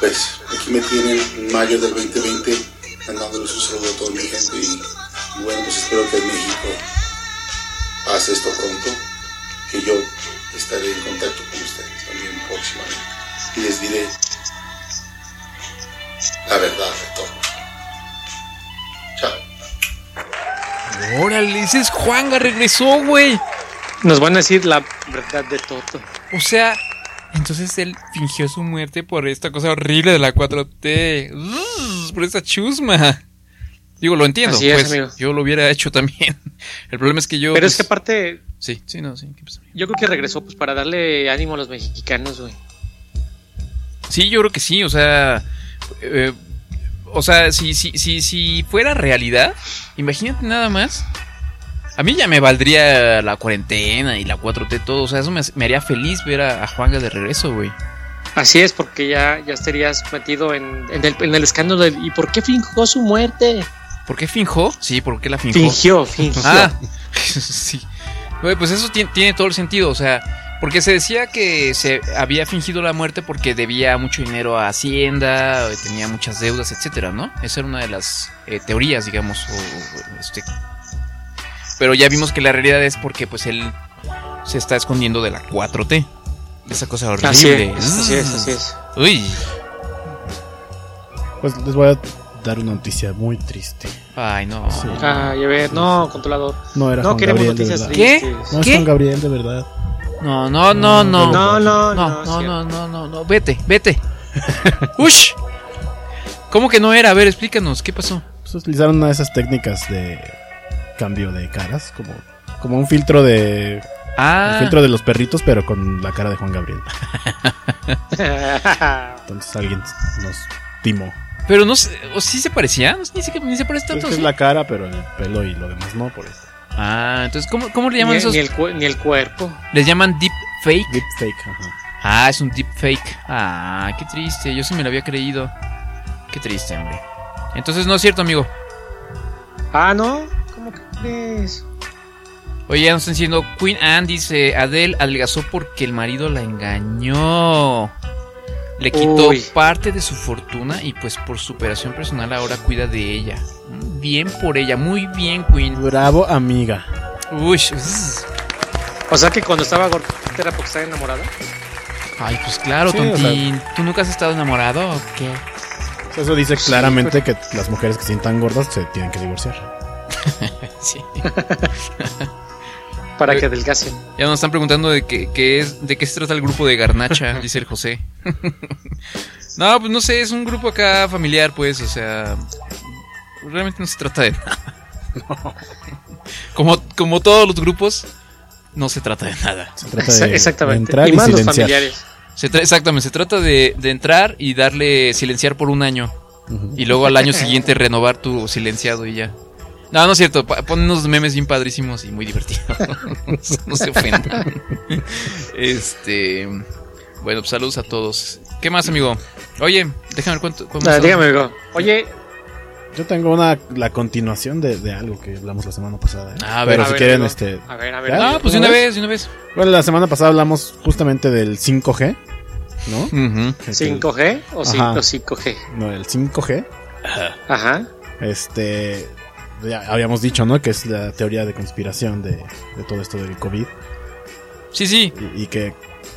pues, aquí me tienen en mayo del 2020 mandándoles un saludo a toda mi gente y, bueno, pues espero que México pase esto pronto, que yo estaré en contacto con ustedes también próximamente y les diré la verdad de todo. Chao. Órale, ese es Juanga, regresó, güey. Nos van a decir la verdad de todo. O sea, entonces él fingió su muerte por esta cosa horrible de la 4T. Ugh, por esa chusma. Digo, lo entiendo, Así es, pues amigo. yo lo hubiera hecho también. El problema es que yo. Pero es pues, que aparte, Sí, sí, no, sí. yo creo que regresó pues para darle ánimo a los mexicanos, güey. Sí, yo creo que sí, o sea. eh, o sea, si, si, si, si fuera realidad, imagínate nada más. A mí ya me valdría la cuarentena y la 4T, todo. O sea, eso me, me haría feliz ver a, a Juanga de regreso, güey. Así es, porque ya, ya estarías metido en, en el, en el escándalo del ¿y por qué fingió su muerte? ¿Por qué finjó? Sí, ¿por qué la finjó? Fingió, fingió. Ah, sí. Güey, pues eso tiene, tiene todo el sentido, o sea, porque se decía que se había fingido la muerte porque debía mucho dinero a Hacienda, tenía muchas deudas, etcétera, ¿no? Esa era una de las eh, teorías, digamos, o, o, este. Pero ya vimos que la realidad es porque pues él se está escondiendo de la 4T. De esa cosa horrible. Así es, así es, así es. Uy. Pues les voy a dar una noticia muy triste. Ay, no. Sí. Ay, a ver, no, controlador. No era No Juan queremos Gabriel noticias tristes. No es ¿Qué? Juan Gabriel de verdad. No, no, no, no. No, no, no, no, no, no, no, no. Vete, vete. Ush. ¿Cómo que no era? A ver, explícanos, ¿qué pasó? Pues utilizaron una de esas técnicas de cambio de caras, como, como un filtro de. Ah. Un filtro de los perritos, pero con la cara de Juan Gabriel. Entonces alguien nos timó. Pero no sé, ¿o sí se parecía? Ni se, ni se parece tanto. es ¿sí? la cara, pero el pelo y lo demás no, por eso. Ah, entonces, ¿cómo, cómo le llaman Ni, esos? ni el, cu- ni el cuerpo. Les llaman deep fake. Deep fake, ajá. Ah, es un deep fake. Ah, qué triste. Yo sí me lo había creído. Qué triste, hombre. Entonces no es cierto, amigo. Ah, ¿no? ¿Cómo que crees? Oye, ya nos están diciendo, Queen Anne dice, Adele adelgazó porque el marido la engañó. Le quitó Uy. parte de su fortuna y pues por superación personal ahora cuida de ella. Bien por ella, muy bien, Queen. Bravo, amiga. Uy. O sea que cuando estaba gordita era porque estaba enamorada. ay, pues claro, Sí, o sea- tontín. ¿Tú nunca has estado enamorado o qué? Eso dice claramente que las mujeres que se sientan gordas se tienen que divorciar. sí. Para Eh, que adelgacen. Ya nos están preguntando de qué, qué es, de qué se trata el grupo de Garnacha, dice el José. no, pues no sé, es un grupo acá familiar, pues, o sea, realmente no se trata de nada. Como, como todos los grupos, no se trata de nada. Se trata de exactamente. entrar y y, más los familiares. Se tra- exactamente, se trata de, de entrar y darle silenciar por un año. Y luego al año siguiente renovar tu silenciado y ya. No, no es cierto. Ponen unos memes bien padrísimos y muy divertidos. no se ofendan. Este. Bueno, pues saludos a todos. ¿Qué más, amigo? Oye, déjame ver cuánto. cuánto más- dígame, amigo. Oye, Yo tengo una la continuación de, de algo que hablamos la semana pasada. ¿eh? Ah, a ver. Pero A si ver, quieren, amigo. este. a ver, a ver. ¿Ya? Ah, pues de una vez, de una vez. Bueno, la semana pasada hablamos justamente del 5G, ¿no? Que- 5G o, cin- Ajá. o 5G. No, el 5G. Ajá. Este. Ya habíamos dicho, ¿no? Que es la teoría de conspiración de, de todo esto del COVID. Sí, sí. Y, y que,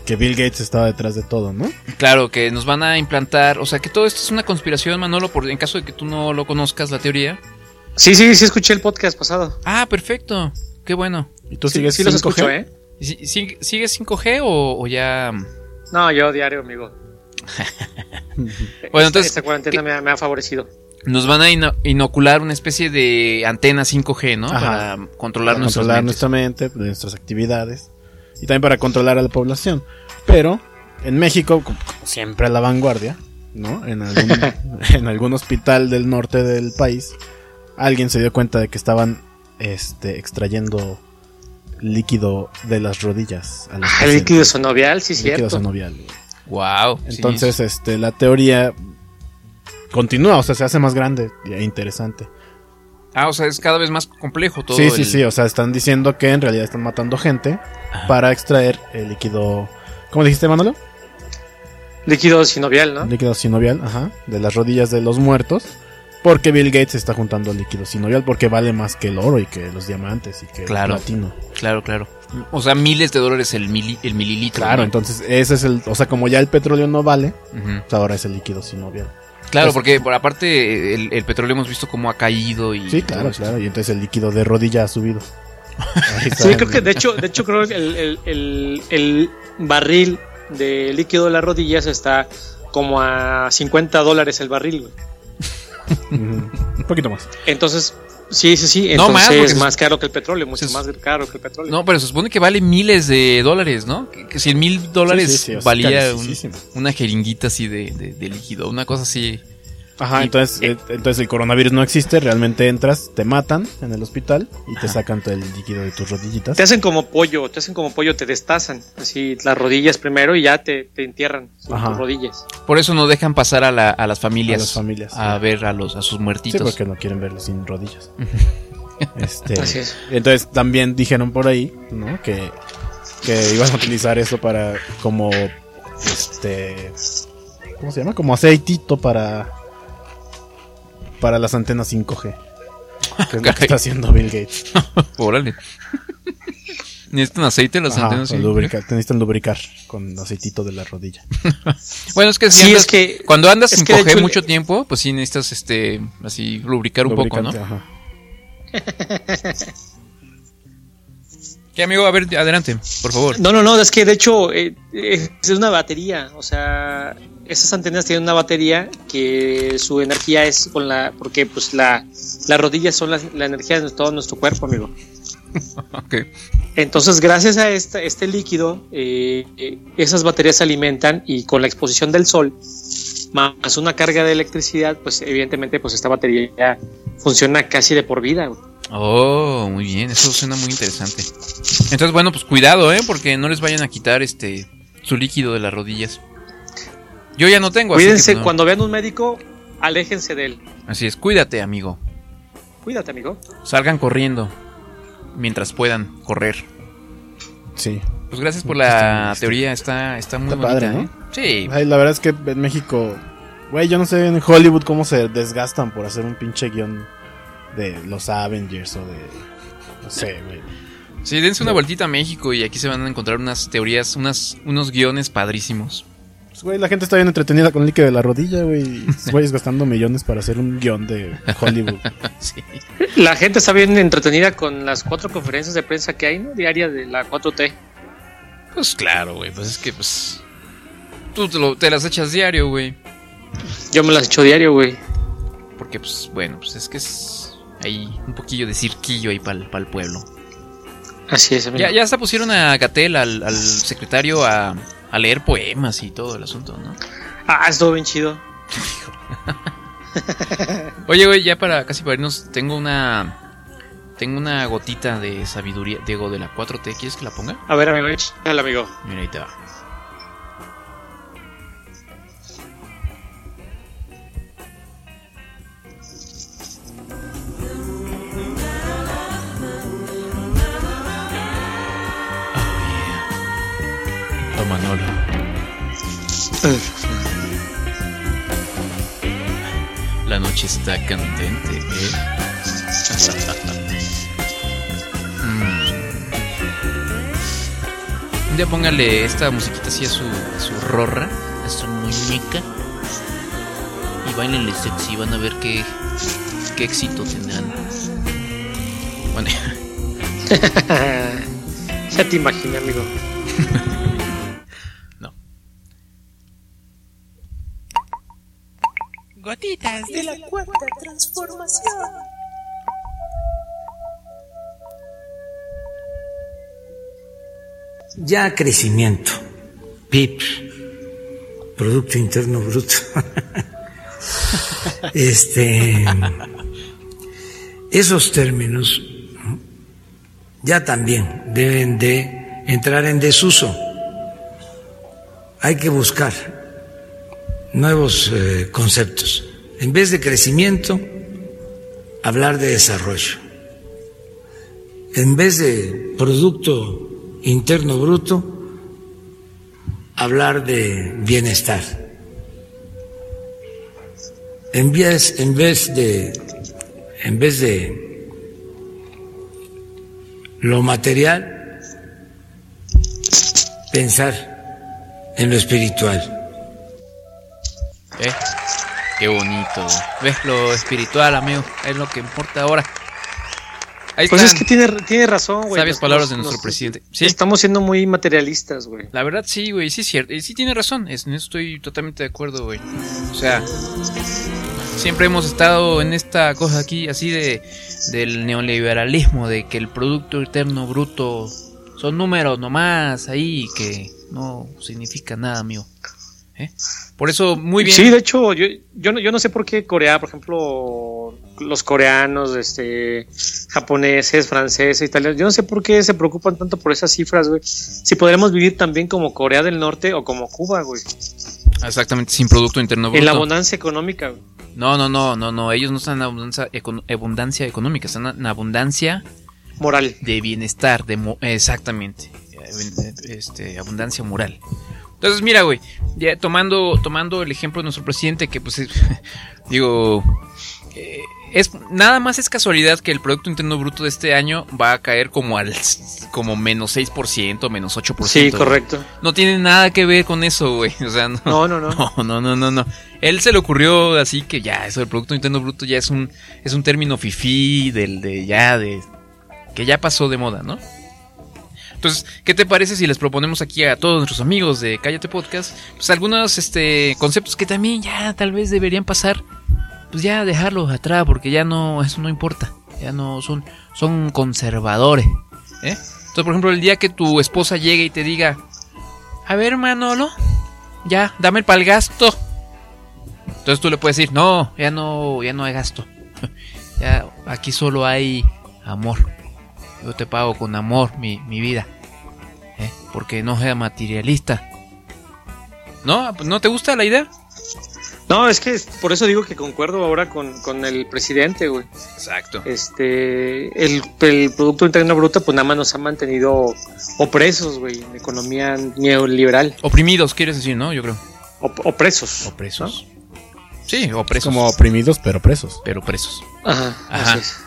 que Bill Gates estaba detrás de todo, ¿no? Claro, que nos van a implantar. O sea, que todo esto es una conspiración, Manolo, por, en caso de que tú no lo conozcas, la teoría. Sí, sí, sí, escuché el podcast pasado. Ah, perfecto. Qué bueno. ¿Y tú Sí, sigues sí los 5G? escucho, ¿eh? ¿Y si- si- ¿Sigues 5G o, o ya.? No, yo diario, amigo. Bueno, Esta- entonces, Esta cuarentena me ha, me ha favorecido. Nos van a ino- inocular una especie de antena 5G, ¿no? Ajá. Para controlar para controlar nuestra mente, nuestras actividades y también para controlar a la población. Pero en México, como siempre a la vanguardia, ¿no? En algún, en algún hospital del norte del país, alguien se dio cuenta de que estaban este, extrayendo líquido de las rodillas. A los Ah, líquido sonovial, sí, Líquido cierto. sinovial. Wow. Entonces, este, la teoría continúa, o sea, se hace más grande e interesante. Ah, o sea, es cada vez más complejo todo. Sí, sí, el- sí, o sea, están diciendo que en realidad están matando gente para extraer el líquido. ¿Cómo dijiste, Manolo? Líquido sinovial, ¿no? Líquido sinovial, ajá, de las rodillas de los muertos. Porque Bill Gates está juntando líquido sinovial porque vale más que el oro y que los diamantes y que Claro. el platino. Claro, claro. O sea, miles de dólares el, mili- el mililitro. Claro, ¿no? entonces ese es el, o sea, como ya el petróleo no vale, pues ahora es el líquido sinovial. Claro, porque por aparte el, el petróleo hemos visto cómo ha caído y. Sí, claro, claro, y entonces el líquido de rodilla ha subido. Sí, creo que de hecho, de hecho creo que el, el, el, el barril de líquido de las rodillas está como a 50 dólares el barril, güey. Un poquito más. Entonces, Sí, sí, sí. No, Entonces más, porque es más caro que el petróleo, mucho más caro que el petróleo. No, pero se supone que vale miles de dólares, ¿no? Que, que 100 mil dólares Sí, valía un- una jeringuita así de, de- de líquido, una cosa así. Ajá, Y- entonces, eh, entonces el coronavirus no existe, realmente entras, te matan en el hospital y te sacan todo el líquido de tus rodillitas. Te hacen como pollo, te hacen como pollo, te destazan. Así las rodillas primero y ya te, te entierran tus rodillas. Por eso no dejan pasar a, la- a las familias A las familias, a sí. ver a los a sus Sí, muertitos. porque no quieren verlo sin rodillas. este, Así es. Entonces también dijeron por ahí, ¿no? Que, que iban a utilizar eso para como este ¿cómo se llama? Como aceitito para para las antenas 5G. Que es lo que está haciendo Bill Gates. Órale. Necesitan aceite las Ajá, antenas. lubricar, te necesitan lubricar con aceitito de la rodilla. Bueno, es que, si Sí, andas- es que- cuando andas sin coger mucho tiempo, pues sí necesitas este así lubricar un poco, ¿no? Ajá. ¿Qué amigo? A ver, adelante, por favor. No, no, no, es que de hecho eh, es una batería. O sea, esas antenas tienen una batería que su energía es con la. Porque pues la, las rodillas son la, la energía de todo nuestro cuerpo, amigo. Ok. Entonces, gracias a esta, este líquido, eh, eh, esas baterías se alimentan y con la exposición del sol, más una carga de electricidad, pues evidentemente pues esta batería funciona casi de por vida. Oh, muy bien, eso suena muy interesante. Entonces, bueno, pues cuidado, ¿eh? Porque no les vayan a quitar este su líquido de las rodillas. Yo ya no tengo, así que, Cuídense, pues, no. cuando vean un médico, aléjense de él. Así es, cuídate, amigo. Cuídate, amigo. Salgan corriendo mientras puedan correr. Sí. Pues gracias por la teoría, está, está muy Está bonita, padre, ¿no? ¿eh? Sí. Ay, la verdad es que en México, güey, yo no sé en Hollywood cómo se desgastan por hacer un pinche guion de los Avengers o de. No sé, güey. Sí, dense una vueltita a México y aquí se van a encontrar unas teorías, unas, unos guiones padrísimos. Pues, güey, la gente está bien entretenida con el líquido de la rodilla, güey. Güeyes gastando millones para hacer un guion de Hollywood. sí. La gente está bien entretenida con las cuatro conferencias de prensa que hay, ¿no? Diarias de la 4T. Pues claro, güey, pues es que pues... Tú te, lo- te las echas diario, güey. Yo me las echo diario, güey. Porque pues bueno, pues es que es... Hay un poquillo de cirquillo ahí para el pueblo. Así es, amigo. Ya, ya hasta pusieron a Gatel, al, al secretario, a, a leer poemas y todo el asunto, ¿no? Ah, estuvo bien chido. Oye, güey, ya para casi para irnos, tengo una... Tengo una gotita de sabiduría, Diego, de la 4T. ¿Quieres que la ponga? A ver, amigo, échale, amigo. Mira, ahí te va. La noche está candente, ¿eh? Mm. Un día póngale esta musiquita así a su, a su rorra, a su muñeca. Y bailenle sexy, van a ver qué, qué éxito tendrán. Bueno, ya te imaginé, amigo. Gotitas de la cuarta transformación. Ya crecimiento, PIB, Producto Interno Bruto. este, esos términos ¿no? ya también deben de entrar en desuso. Hay que buscar nuevos eh, conceptos. En vez de crecimiento, hablar de desarrollo. En vez de Producto Interno Bruto, hablar de bienestar. En vez, en vez de en vez de lo material, pensar en lo espiritual. ¿Eh? Qué bonito. ¿Ves lo espiritual, amigo? Es lo que importa ahora. Ahí Pues están. es que tiene, tiene razón, güey. Sabias palabras de nuestro presidente. Sí. Estamos siendo muy materialistas, güey. La verdad sí, güey, sí es cierto. Y sí tiene razón, es- en eso estoy totalmente de acuerdo, güey. O sea, siempre hemos estado en esta cosa aquí así de del neoliberalismo, de que el Producto Interno Bruto son números nomás ahí que no significa nada, amigo. ¿Eh? Por eso, muy bien. Sí, de hecho, yo, yo, no, yo no sé por qué Corea, por ejemplo, los coreanos, este, japoneses, franceses, italianos, yo no sé por qué se preocupan tanto por esas cifras, güey. Si podremos vivir también como Corea del Norte o como Cuba, güey. Exactamente, sin Producto Interno Bruto. En la abundancia económica, güey. No, no, no, no, no, ellos no están en abundancia, abundancia económica, están en abundancia moral. De bienestar, de mo- exactamente. Eh, Este, abundancia moral. Entonces, mira, güey, ya tomando, tomando el ejemplo de nuestro presidente, que pues, es- digo, eh, es nada más es casualidad que el Producto Interno Bruto de este año va a caer como al como menos 6%, menos 8%. Sí, güey. correcto. No tiene nada que ver con eso, güey. O sea, no. No, no, no. No, no, no, no, no. Él se le ocurrió así que ya, eso del Producto Interno Bruto ya es un, es un término fifí, del de ya, de. que ya pasó de moda, ¿no? Entonces, ¿qué te parece si les proponemos aquí a todos nuestros amigos de Cállate Podcast, pues algunos este, conceptos que también ya tal vez deberían pasar, pues ya dejarlos atrás, porque ya no, eso no importa, ya no son, son conservadores, ¿eh? Entonces, por ejemplo, el día que tu esposa llegue y te diga, a ver, Manolo, ya, dame el pal gasto. Entonces tú le puedes decir, no, ya no, ya no hay gasto. ya, aquí solo hay amor. Yo te pago con amor mi, mi vida. ¿eh? Porque no sea materialista. ¿No? ¿No te gusta la idea? No, es que por eso digo que concuerdo ahora con, con el presidente, güey. Exacto. Este, el, el Producto Interno Bruto, pues nada más nos ha mantenido opresos, güey, en economía neoliberal. Oprimidos, quieres decir, ¿no? Yo creo. Op- opresos. Opresos. Sí, opresos. Como oprimidos, pero presos. Pero presos. Ajá, Ajá. así es.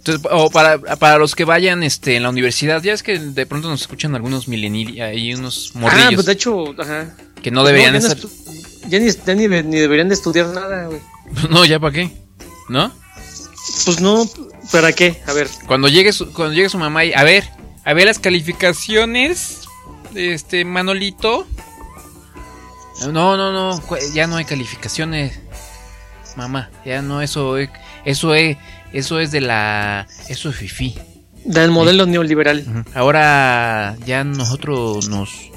Entonces, o para, para los que vayan este, en la universidad, ya es que de pronto nos escuchan algunos millennials y unos morrillos Ah, pues de hecho, ajá. que no deberían ya, no estar... estu- ya ni, ya ni, ni deberían de estudiar nada, güey. No, ya para qué, ¿no? Pues no, ¿para qué? A ver. Cuando llegue su, cuando llegue su mamá y a ver, a ver las calificaciones, este Manolito. No, no, no, ya no hay calificaciones, mamá, ya no eso, es- eso es, eso es de la, eso es fifi. Del modelo neoliberal. Ahora ya nosotros nos,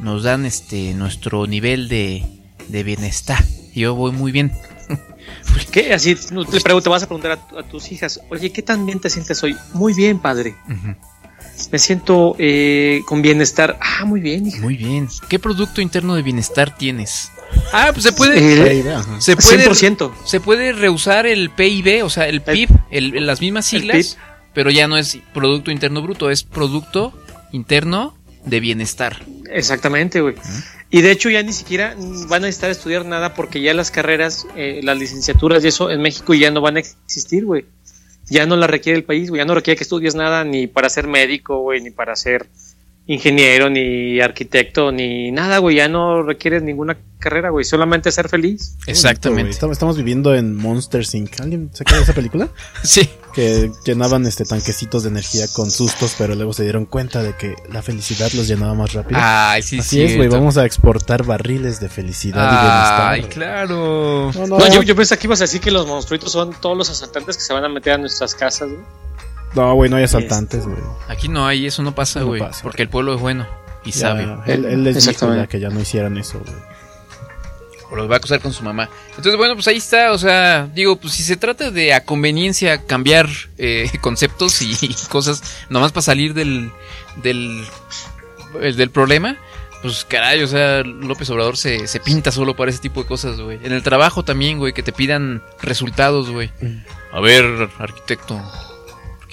nos dan este nuestro nivel de, de bienestar. Yo voy muy bien. ¿Qué? Así le pregunto, vas a preguntar a, a tus hijas, oye, ¿qué tan bien te sientes hoy? Muy bien, padre. Me siento eh, con bienestar. Ah, muy bien, hija. Muy bien. ¿Qué producto interno de bienestar tienes? Ah, pues se puede. Eh, se puede 100%. Se puede reusar el PIB, o sea, el PIB, el- las mismas el siglas, pero ya no es Producto Interno Bruto, es Producto Interno de Bienestar. Exactamente, güey. Y de hecho ya ni siquiera van a necesitar estudiar nada porque ya las carreras, eh, las licenciaturas y eso en México ya no van a existir, güey. Ya no la requiere el país, güey. Ya no requiere que estudies nada ni para ser médico, güey, ni para ser ingeniero, ni arquitecto, ni nada, güey. Ya no requieres ninguna carrera, güey. Solamente ser feliz. Exactamente. Estamos, estamos viviendo en Monsters Inc. ¿Alguien se acuerda de esa película? sí. Que llenaban este tanquecitos de energía con sustos, pero luego se dieron cuenta de que la felicidad los llenaba más rápido. Ay, sí, Así es, güey. Vamos a exportar barriles de felicidad Ay, y bienestar. claro. No, no. No, yo, yo pensé que ibas a decir que los monstruitos son todos los asaltantes que se van a meter a nuestras casas, güey. No, güey, no hay asaltantes, güey. Aquí no hay, eso no pasa, güey. porque el pueblo es bueno y Ya, sabio. Él, él les dijo ya que ya no hicieran eso, güey. O los va a acusar con su mamá. Entonces, bueno, pues ahí está. O sea, digo, pues si se trata de a conveniencia cambiar eh, conceptos y cosas, nomás para salir del, del, el- del problema, pues caray, o sea, López Obrador se, se pinta solo para ese tipo de cosas, güey. En el trabajo también, güey, que te pidan resultados, güey. A ver, arquitecto,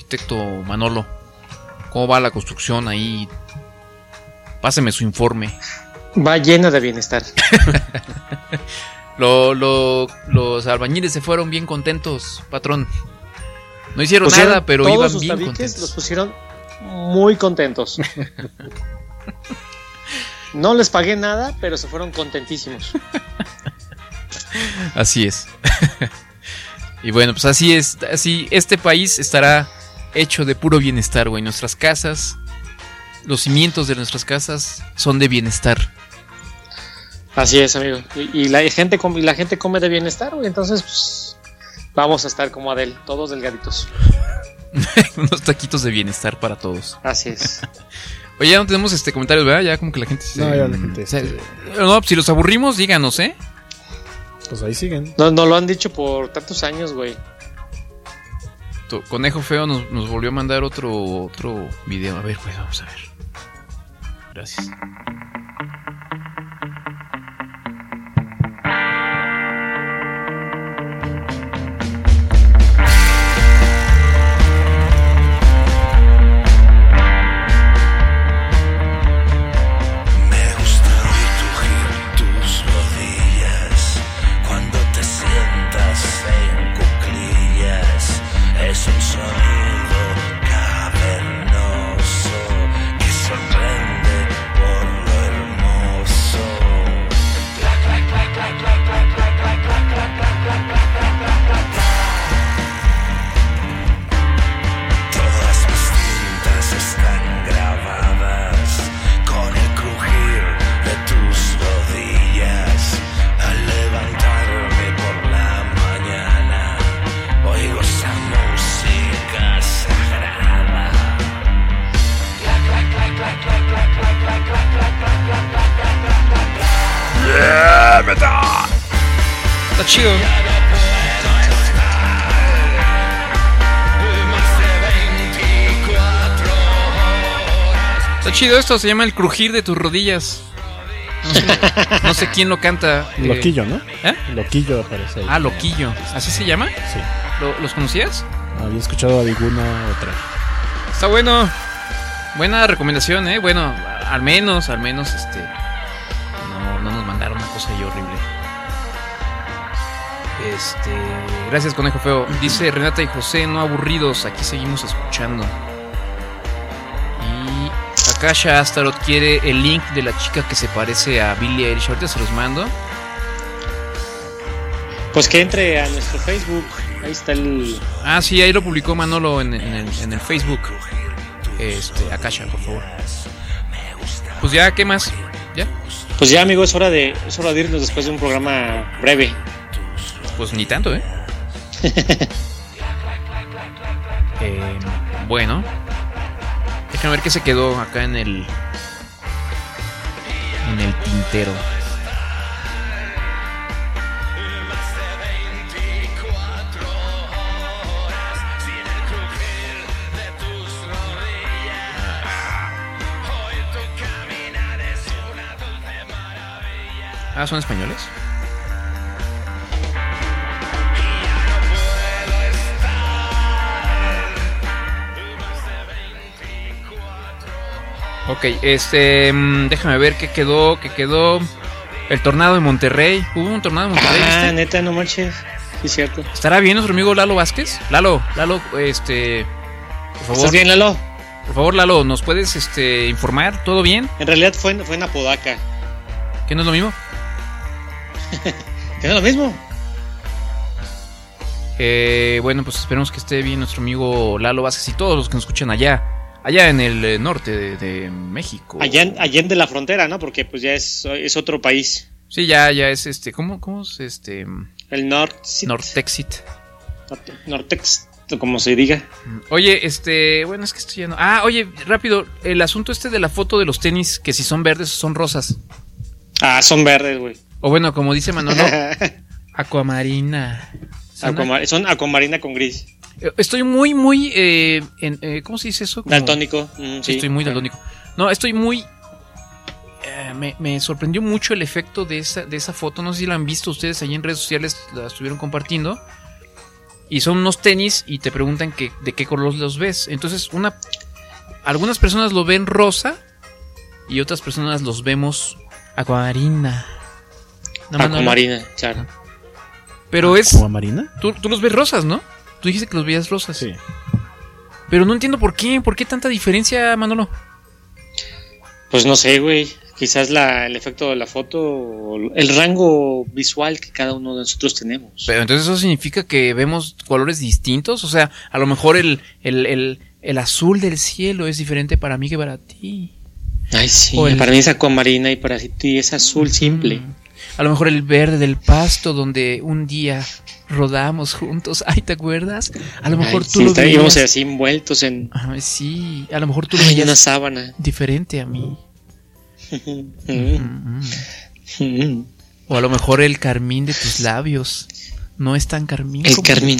arquitecto Manolo, ¿cómo va la construcción ahí? Páseme su informe. Va llena de bienestar. Lo, lo- los albañiles se fueron bien contentos, patrón. No hicieron Pusieron nada, pero todos iban sus bien contentos. Los pusieron muy contentos. no les pagué nada, pero se fueron contentísimos. Así es. Y bueno, pues así es, así este país estará hecho de puro bienestar, güey. Nuestras casas, los cimientos de nuestras casas son de bienestar. Así es, amigo. Y, y la gente come, y la gente come de bienestar, güey. Entonces, pues, vamos a estar como Adel, todos delgaditos. Unos taquitos de bienestar para todos. Así es. Oye, ya no tenemos este comentarios, ¿verdad? Ya como que la gente se- No, ya la gente, se- este- No, si los aburrimos, díganos, ¿eh? Pues ahí siguen. No, no lo han dicho por tantos años, güey. Tu Conejo Feo nos, nos volvió a mandar otro, otro video. A ver, pues vamos a ver. Gracias. Chido esto, se llama el crujir de tus rodillas. No sé, no sé quién lo canta. eh, Loquillo, ¿no? ¿Eh? Loquillo aparece ahí. Ah, Loquillo. ¿Así se llama? Sí. ¿Lo- ¿Los conocías? Había escuchado alguna otra. Está bueno. Buena recomendación, ¿eh? Bueno, al menos, al menos, este... No, no nos mandaron una cosa ahí horrible. Este... Gracias, Conejo Feo. Dice Renata y José, no aburridos, aquí seguimos escuchando. Akasha Astaroth quiere el link de la chica que se parece a Billie Eilish. Ahorita se los mando. Pues que entre a nuestro Facebook. Ahí está el. Ah, sí, ahí lo publicó Manolo en, en el, en el Facebook. Este, Akasha, por favor. Pues ya, ¿qué más? ¿Ya? Pues ya, amigo, es hora de, es hora de irnos después de un programa breve. Pues ni tanto, ¿eh? Eh, bueno. Déjame ver qué se quedó acá en el. En el tintero. Ah, ¿son españoles? Ok, este. mm, déjame ver qué quedó. ¿Qué quedó? El tornado de Monterrey. Hubo un tornado de Monterrey. Ah, ¿viste? neta, no manches. Sí, cierto. ¿Estará bien nuestro amigo Lalo Vázquez? Lalo, Lalo, este. Por favor. ¿Estás bien, Lalo? Por favor, Lalo, ¿nos puedes este, informar? ¿Todo bien? En realidad fue, en- fue en Apodaca. ¿Que no es lo mismo? Que no es lo mismo. Eh, bueno, pues esperemos que esté bien nuestro amigo Lalo Vázquez y todos los que nos escuchan allá. Allá en el eh, norte de, de México. Allá, en- allá en de la frontera, ¿no? Porque pues ya es, es otro país. Sí, ya, ya es este. ¿Cómo, cómo es este? El Nortexit. Nortexit. Norte- Nortex, como se diga. Oye, este. Bueno, es que estoy ya no- Ah, oye, rápido. El asunto este de la foto de los tenis, que si son verdes o son rosas. Ah, son verdes, güey. O bueno, como dice Manolo, aquamarina. Son Aquamar- son acuamarina con gris. Estoy muy, muy. eh, en- eh, ¿Cómo se dice eso? Como- Daltónico. Mm, sí. Estoy muy daltónico. No, estoy muy. eh, me, me sorprendió mucho el efecto de esa, de esa foto. No sé si la han visto ustedes ahí en redes sociales, la estuvieron compartiendo. Y son unos tenis y te preguntan que, de qué color los ves. Entonces, una. Algunas personas lo ven rosa y otras personas los vemos acuamarina. No. Acuamarina, claro. Pero es. ¿Acuamarina? Tú, tú los ves rosas, ¿no? Tú dijiste que los veías rosas. Sí. Pero no entiendo por qué. ¿Por qué tanta diferencia, Manolo? Pues no sé, güey. Quizás la, el efecto de la foto, o el rango visual que cada uno de nosotros tenemos. Pero entonces eso significa que vemos colores distintos. O sea, a lo mejor el, el, el, el azul del cielo es diferente para mí que para ti. Ay, sí, O el- para mí es acuamarina y para ti es azul simple. A lo mejor el verde del pasto donde un día rodamos juntos. Ay, ¿te acuerdas? A lo mejor Ay, tú sí, lo veías. así envueltos en Ay, sí, a lo mejor tú lo veías una sábana. diferente a mí. Mm. O a lo mejor el carmín de tus labios no es tan carmín. El como carmín.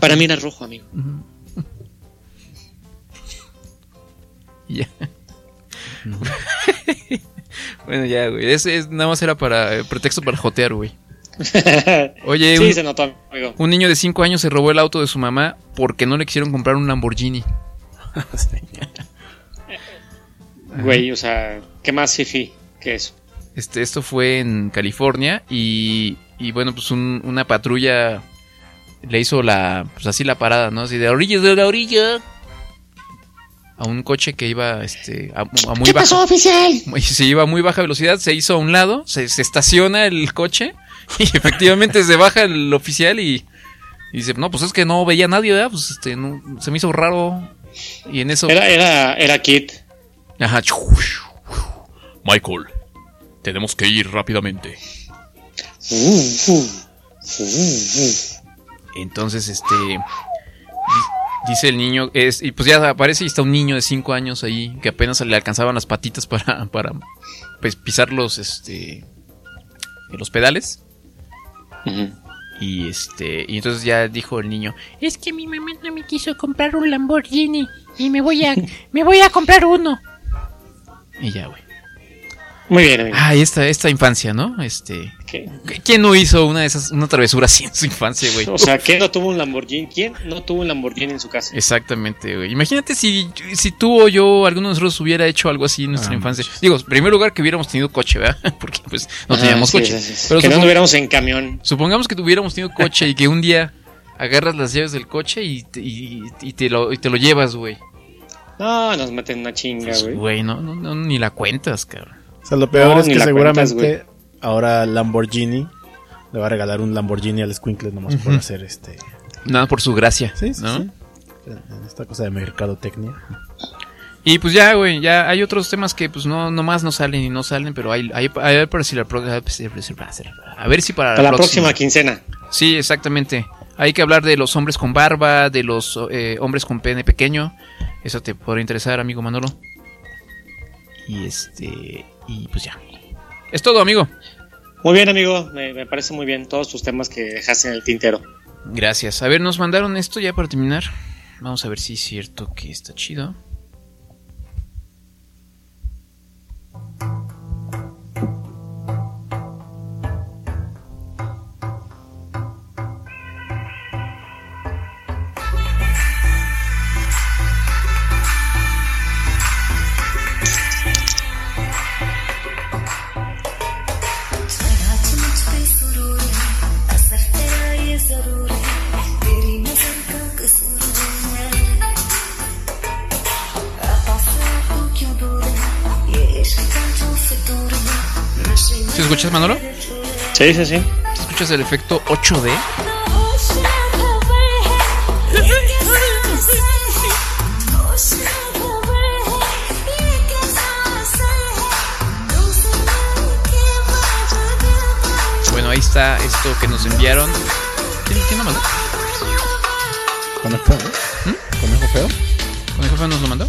Para mí era rojo, amigo. Ya. Bueno, ya, güey. Ese es, nada más era para eh, pretexto para jotear, güey. Oye, sí, un, se notó, amigo. un niño de 5 años se robó el auto de su mamá porque no le quisieron comprar un Lamborghini. Güey, o sea, ¿qué más fifi que eso? Este, esto fue en California y, y bueno, pues un- una patrulla le hizo la, pues así la parada, ¿no? Así de orilla de la orilla. A un coche que iba, este, a, a muy ¿Qué baja. pasó, oficial? Se iba a muy baja velocidad, se hizo a un lado, se, se estaciona el coche y efectivamente se baja el oficial y, y dice, no, pues es que no veía a nadie, ¿verdad? Pues este, no- se me hizo raro. Y en eso... Era, era, era Kit. Ajá. Michael, tenemos que ir rápidamente. Entonces, este. Di- Dice el niño, es, y pues ya aparece y está un niño de 5 años ahí que apenas le alcanzaban las patitas para, para pues, pisar los, este, los pedales. Y este, y entonces ya dijo el niño, Es que mi mamá no me quiso comprar un Lamborghini y me voy a me voy a comprar uno. y ya, güey. Muy bien, amigo. Ah, y esta, esta infancia, ¿no? Este, ¿Qué? ¿quién no hizo una de esas, una travesura así en su infancia, güey? O sea, ¿quién no tuvo un Lamborghini? ¿Quién no tuvo un Lamborghini en su casa? Exactamente, güey. Imagínate si, si tú o yo, alguno de nosotros hubiera hecho algo así en nuestra Ah, infancia. Digo, en primer lugar que hubiéramos tenido coche, ¿verdad? Porque pues no Ah, teníamos sí, coche. sí, sí. Pero que no anduviéramos en camión. Supongamos que tuviéramos tenido coche y que un día agarras las llaves del coche y te, y, y te, lo, y te lo llevas, güey. No, nos meten una chinga, Pues, güey. No, no, no, ni la cuentas, cabrón. O sea, lo peor No, es que seguramente cuentas, ahora Lamborghini le va a regalar un Lamborghini al Squinkle nomás por hacer este. Nada por su gracia, Sí, sí, ¿no? sí. Esta cosa de mercadotecnia. Y pues ya, güey, ya hay otros temas que pues no nomás no salen y no salen, pero hay, hay, hay a ver si la pro- a ver si para, Para la próxima quincena. Sí, exactamente. Hay que hablar de los hombres con barba, de los eh, hombres con pene pequeño. Eso te podría interesar, amigo Manolo. Y este. Y pues ya. Es todo, amigo. Muy bien, amigo. Me, me parece muy bien todos tus temas que dejaste en el tintero. Gracias. A ver, nos mandaron esto ya para terminar. Vamos a ver si es cierto que está chido. ¿Sí escuchas, Manolo? Sí, sí, sí. ¿Escuchas el efecto 8D? Bueno, ahí está esto que nos enviaron. ¿Quién, quién lo mandó? ¿Conejo feo? ¿Mm? ¿Conejo feo? ¿Conejo Feo nos lo mandó?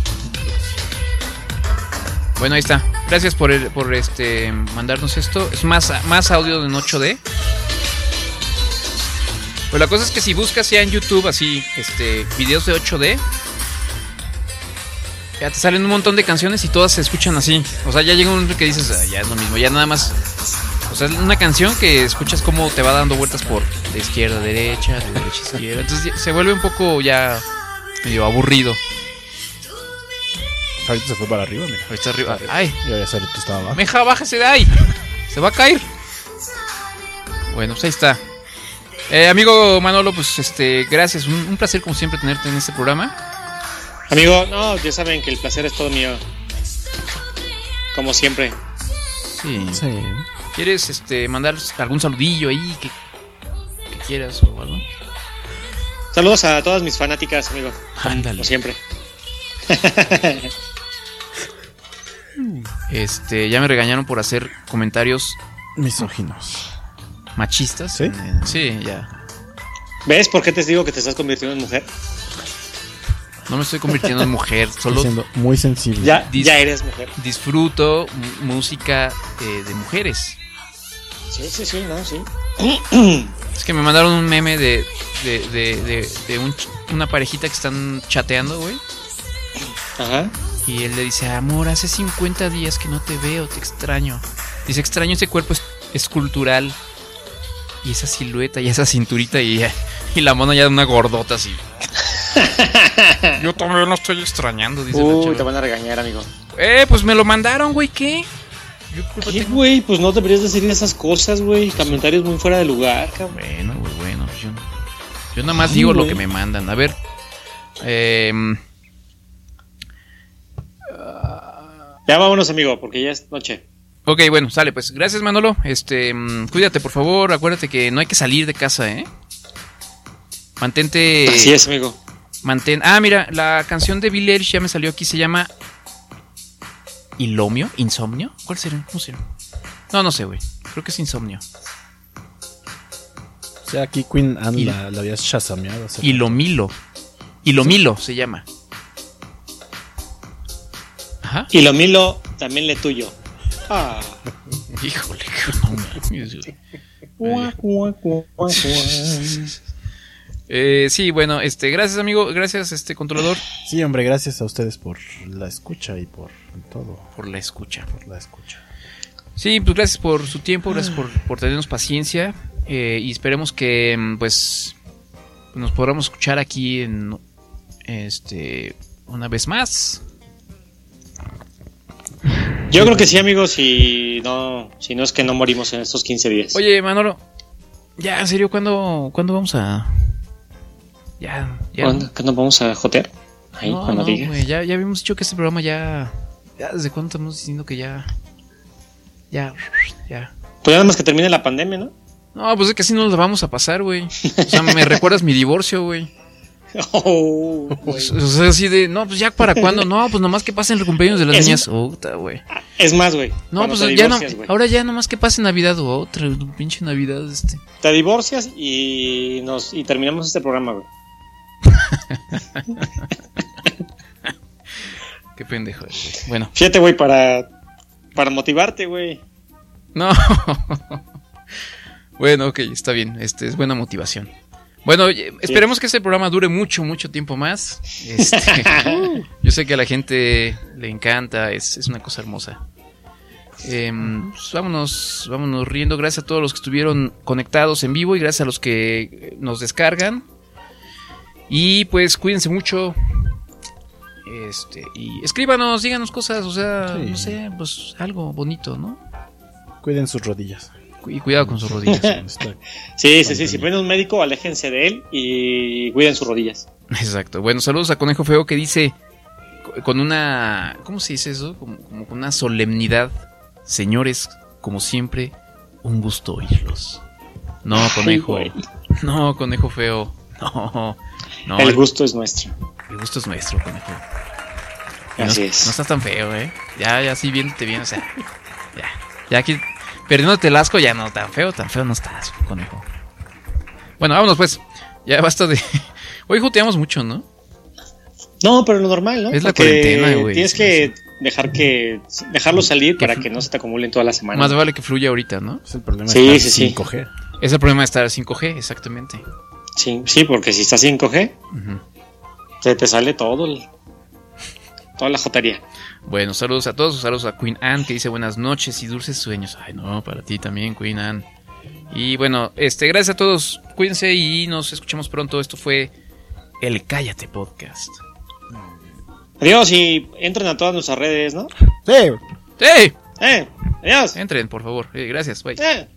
Bueno, ahí está. Gracias por, por este mandarnos esto. Es más, más audio en 8D. Pues la cosa es que si buscas ya en YouTube así, este, videos de 8D, ya te salen un montón de canciones y todas se escuchan así. O sea, ya llega un momento que dices, "Ah, ya es lo mismo, ya nada más. O sea, es una canción que escuchas cómo te va dando vueltas por de izquierda a derecha, de derecha a izquierda. Entonces se vuelve un poco ya medio aburrido. Ahorita se fue para arriba, mira. Ahorita arriba. Ay, Ya estaba abajo. Meja, bájese de ahí. Se va a caer. Bueno, pues ahí está. Eh, amigo Manolo, pues este, gracias. Un, un placer como siempre tenerte en este programa. Amigo, no, ya saben que el placer es todo mío. Como siempre. Sí. Sí. ¿Quieres este mandar algún saludillo ahí que, que quieras o algo? Saludos a todas mis fanáticas, amigo. Ándale. Como siempre. Este, ya me regañaron por hacer comentarios Misóginos. machistas. ¿Sí? Sí, ya. ¿Ves por qué te digo que te estás convirtiendo en mujer? No me estoy convirtiendo en mujer, solo Siendo muy sensible. Ya, ya eres mujer. disfruto música eh, de mujeres. Sí, sí, sí, no, sí. Es que me mandaron un meme de, de, de, de- de un una parejita que están chateando, güey. Ajá. Y él le dice, amor, hace 50 días que no te veo, te extraño. Dice, extraño ese cuerpo es- escultural. Y esa silueta y esa cinturita y, y la mona ya de una gordota así. Yo también lo estoy extrañando, dice Uy, te van a regañar, amigo. Eh, pues me lo mandaron, güey, ¿qué? Yo qué güey? Pues no deberías decir esas cosas, güey. Comentarios muy fuera de lugar, cabrón. Bueno, güey, bueno. pues Yo, yo nada más digo lo que me mandan. A ver. em, Ya vámonos, amigo, porque ya es noche. ok, bueno, sale, pues. Gracias, Manolo. Este, mm, cuídate, por favor. Acuérdate que no hay que salir de casa, ¿eh? Mantente. Así es, amigo. Mantén. Ah, mira, la canción de Billie Eilish ya me salió aquí. Se llama. ¿Ilomio? ¿Insomnio? ¿Cuál sería? ¿Cómo se llama? No, no sé, güey. Creo que es Insomnio. O sea, aquí Queen Anne la, la habías chasameado. Ilomilo. Ilomilo se llama. Ajá. Y lo milo también le tuyo. Ah. Híjole, no. Eh, sí, bueno, este, gracias amigo, gracias este controlador Sí, hombre, gracias a ustedes por la escucha y por todo. por la escucha. Por la escucha. Sí, pues gracias por su tiempo, gracias por, por tenernos paciencia eh, y esperemos que mm, pues nos podamos escuchar aquí en este una vez más. Yo creo que sí, amigo, si no, si no es que no morimos en estos 15 días. Oye, Manolo, ya en serio, ¿cuándo, ¿cuándo vamos a ya ya ¿Cuándo, ¿Cuándo vamos a jotear? Ahí, no, cuando no, digas. güey, ya ya habíamos dicho que este programa ya ya desde cuándo estamos diciendo que ya ya ya Pues nada más que termine la pandemia, ¿no? No, pues es que así no nos la vamos a pasar, güey. O sea, me recuerdas mi divorcio, güey. Oh, O sea, así de, no, pues ya para cuándo, no, pues nomás que pasen el cumpleaños de las Es- niñas. Puta, güey. Es más, güey. No, pues ya no, güey. ahora ya nomás que pase Navidad o otra, pinche Navidad, este. Te divorcias y nos y terminamos este programa, güey. Qué pendejo. güey. Bueno, Fíjate, güey, para para motivarte, güey. no. bueno, ok, está bien. Este es buena motivación. Bueno, esperemos que este programa dure mucho, mucho tiempo más. Este, yo sé que a la gente le encanta, es, es una cosa hermosa. Em, pues vámonos, vámonos riendo. Gracias a todos los que estuvieron conectados en vivo y gracias a los que nos descargan. Y pues cuídense mucho. Este, y escríbanos, díganos cosas, o sea, Sí. no sé, pues algo bonito, ¿no? Cuiden sus rodillas. Y cuidado con sus rodillas. Sí, sí, sí. Si ven un médico, aléjense de él y cuiden sus rodillas. Exacto. Bueno, saludos a Conejo Feo que dice co- con una. ¿Cómo se dice eso? Como, como con una solemnidad. Señores, como siempre, un gusto oírlos. No, Conejo. no, Conejo Feo. No, no. el gusto es nuestro. el gusto es nuestro, Conejo. Así no, es. No estás tan feo, ¿eh? Ya, ya, sí, viéndote bien, o sea. Ya. Ya aquí. Perdiéndote el asco, ya no tan feo, tan feo no estás, Conejo. Bueno, vámonos pues. Ya basta de. Hoy joteamos mucho, ¿no? No, pero lo normal, ¿no? Es la Porque cuarentena, güey, Tienes sí, que dejar que dejarlo salir para que no se te acumulen toda la semana. Más vale que fluya ahorita, ¿no? Es el problema Sí, de estar sí, sí. 5G. Es el problema de estar 5G, exactamente. Sí, sí, porque si estás 5G, Ujú. se te sale todo el- toda la jotería. Bueno, saludos a todos, saludos a Queen Anne que dice buenas noches y dulces sueños. Ay, no, para ti también, Queen Anne. Y bueno, este, gracias a todos, cuídense y nos escuchamos pronto. Esto fue el Cállate Podcast. Adiós y entren a todas nuestras redes, ¿no? Sí. ¡Sí! ¡Eh! ¡Adiós! Entren, por favor. Eh, gracias, bye. ¡Eh!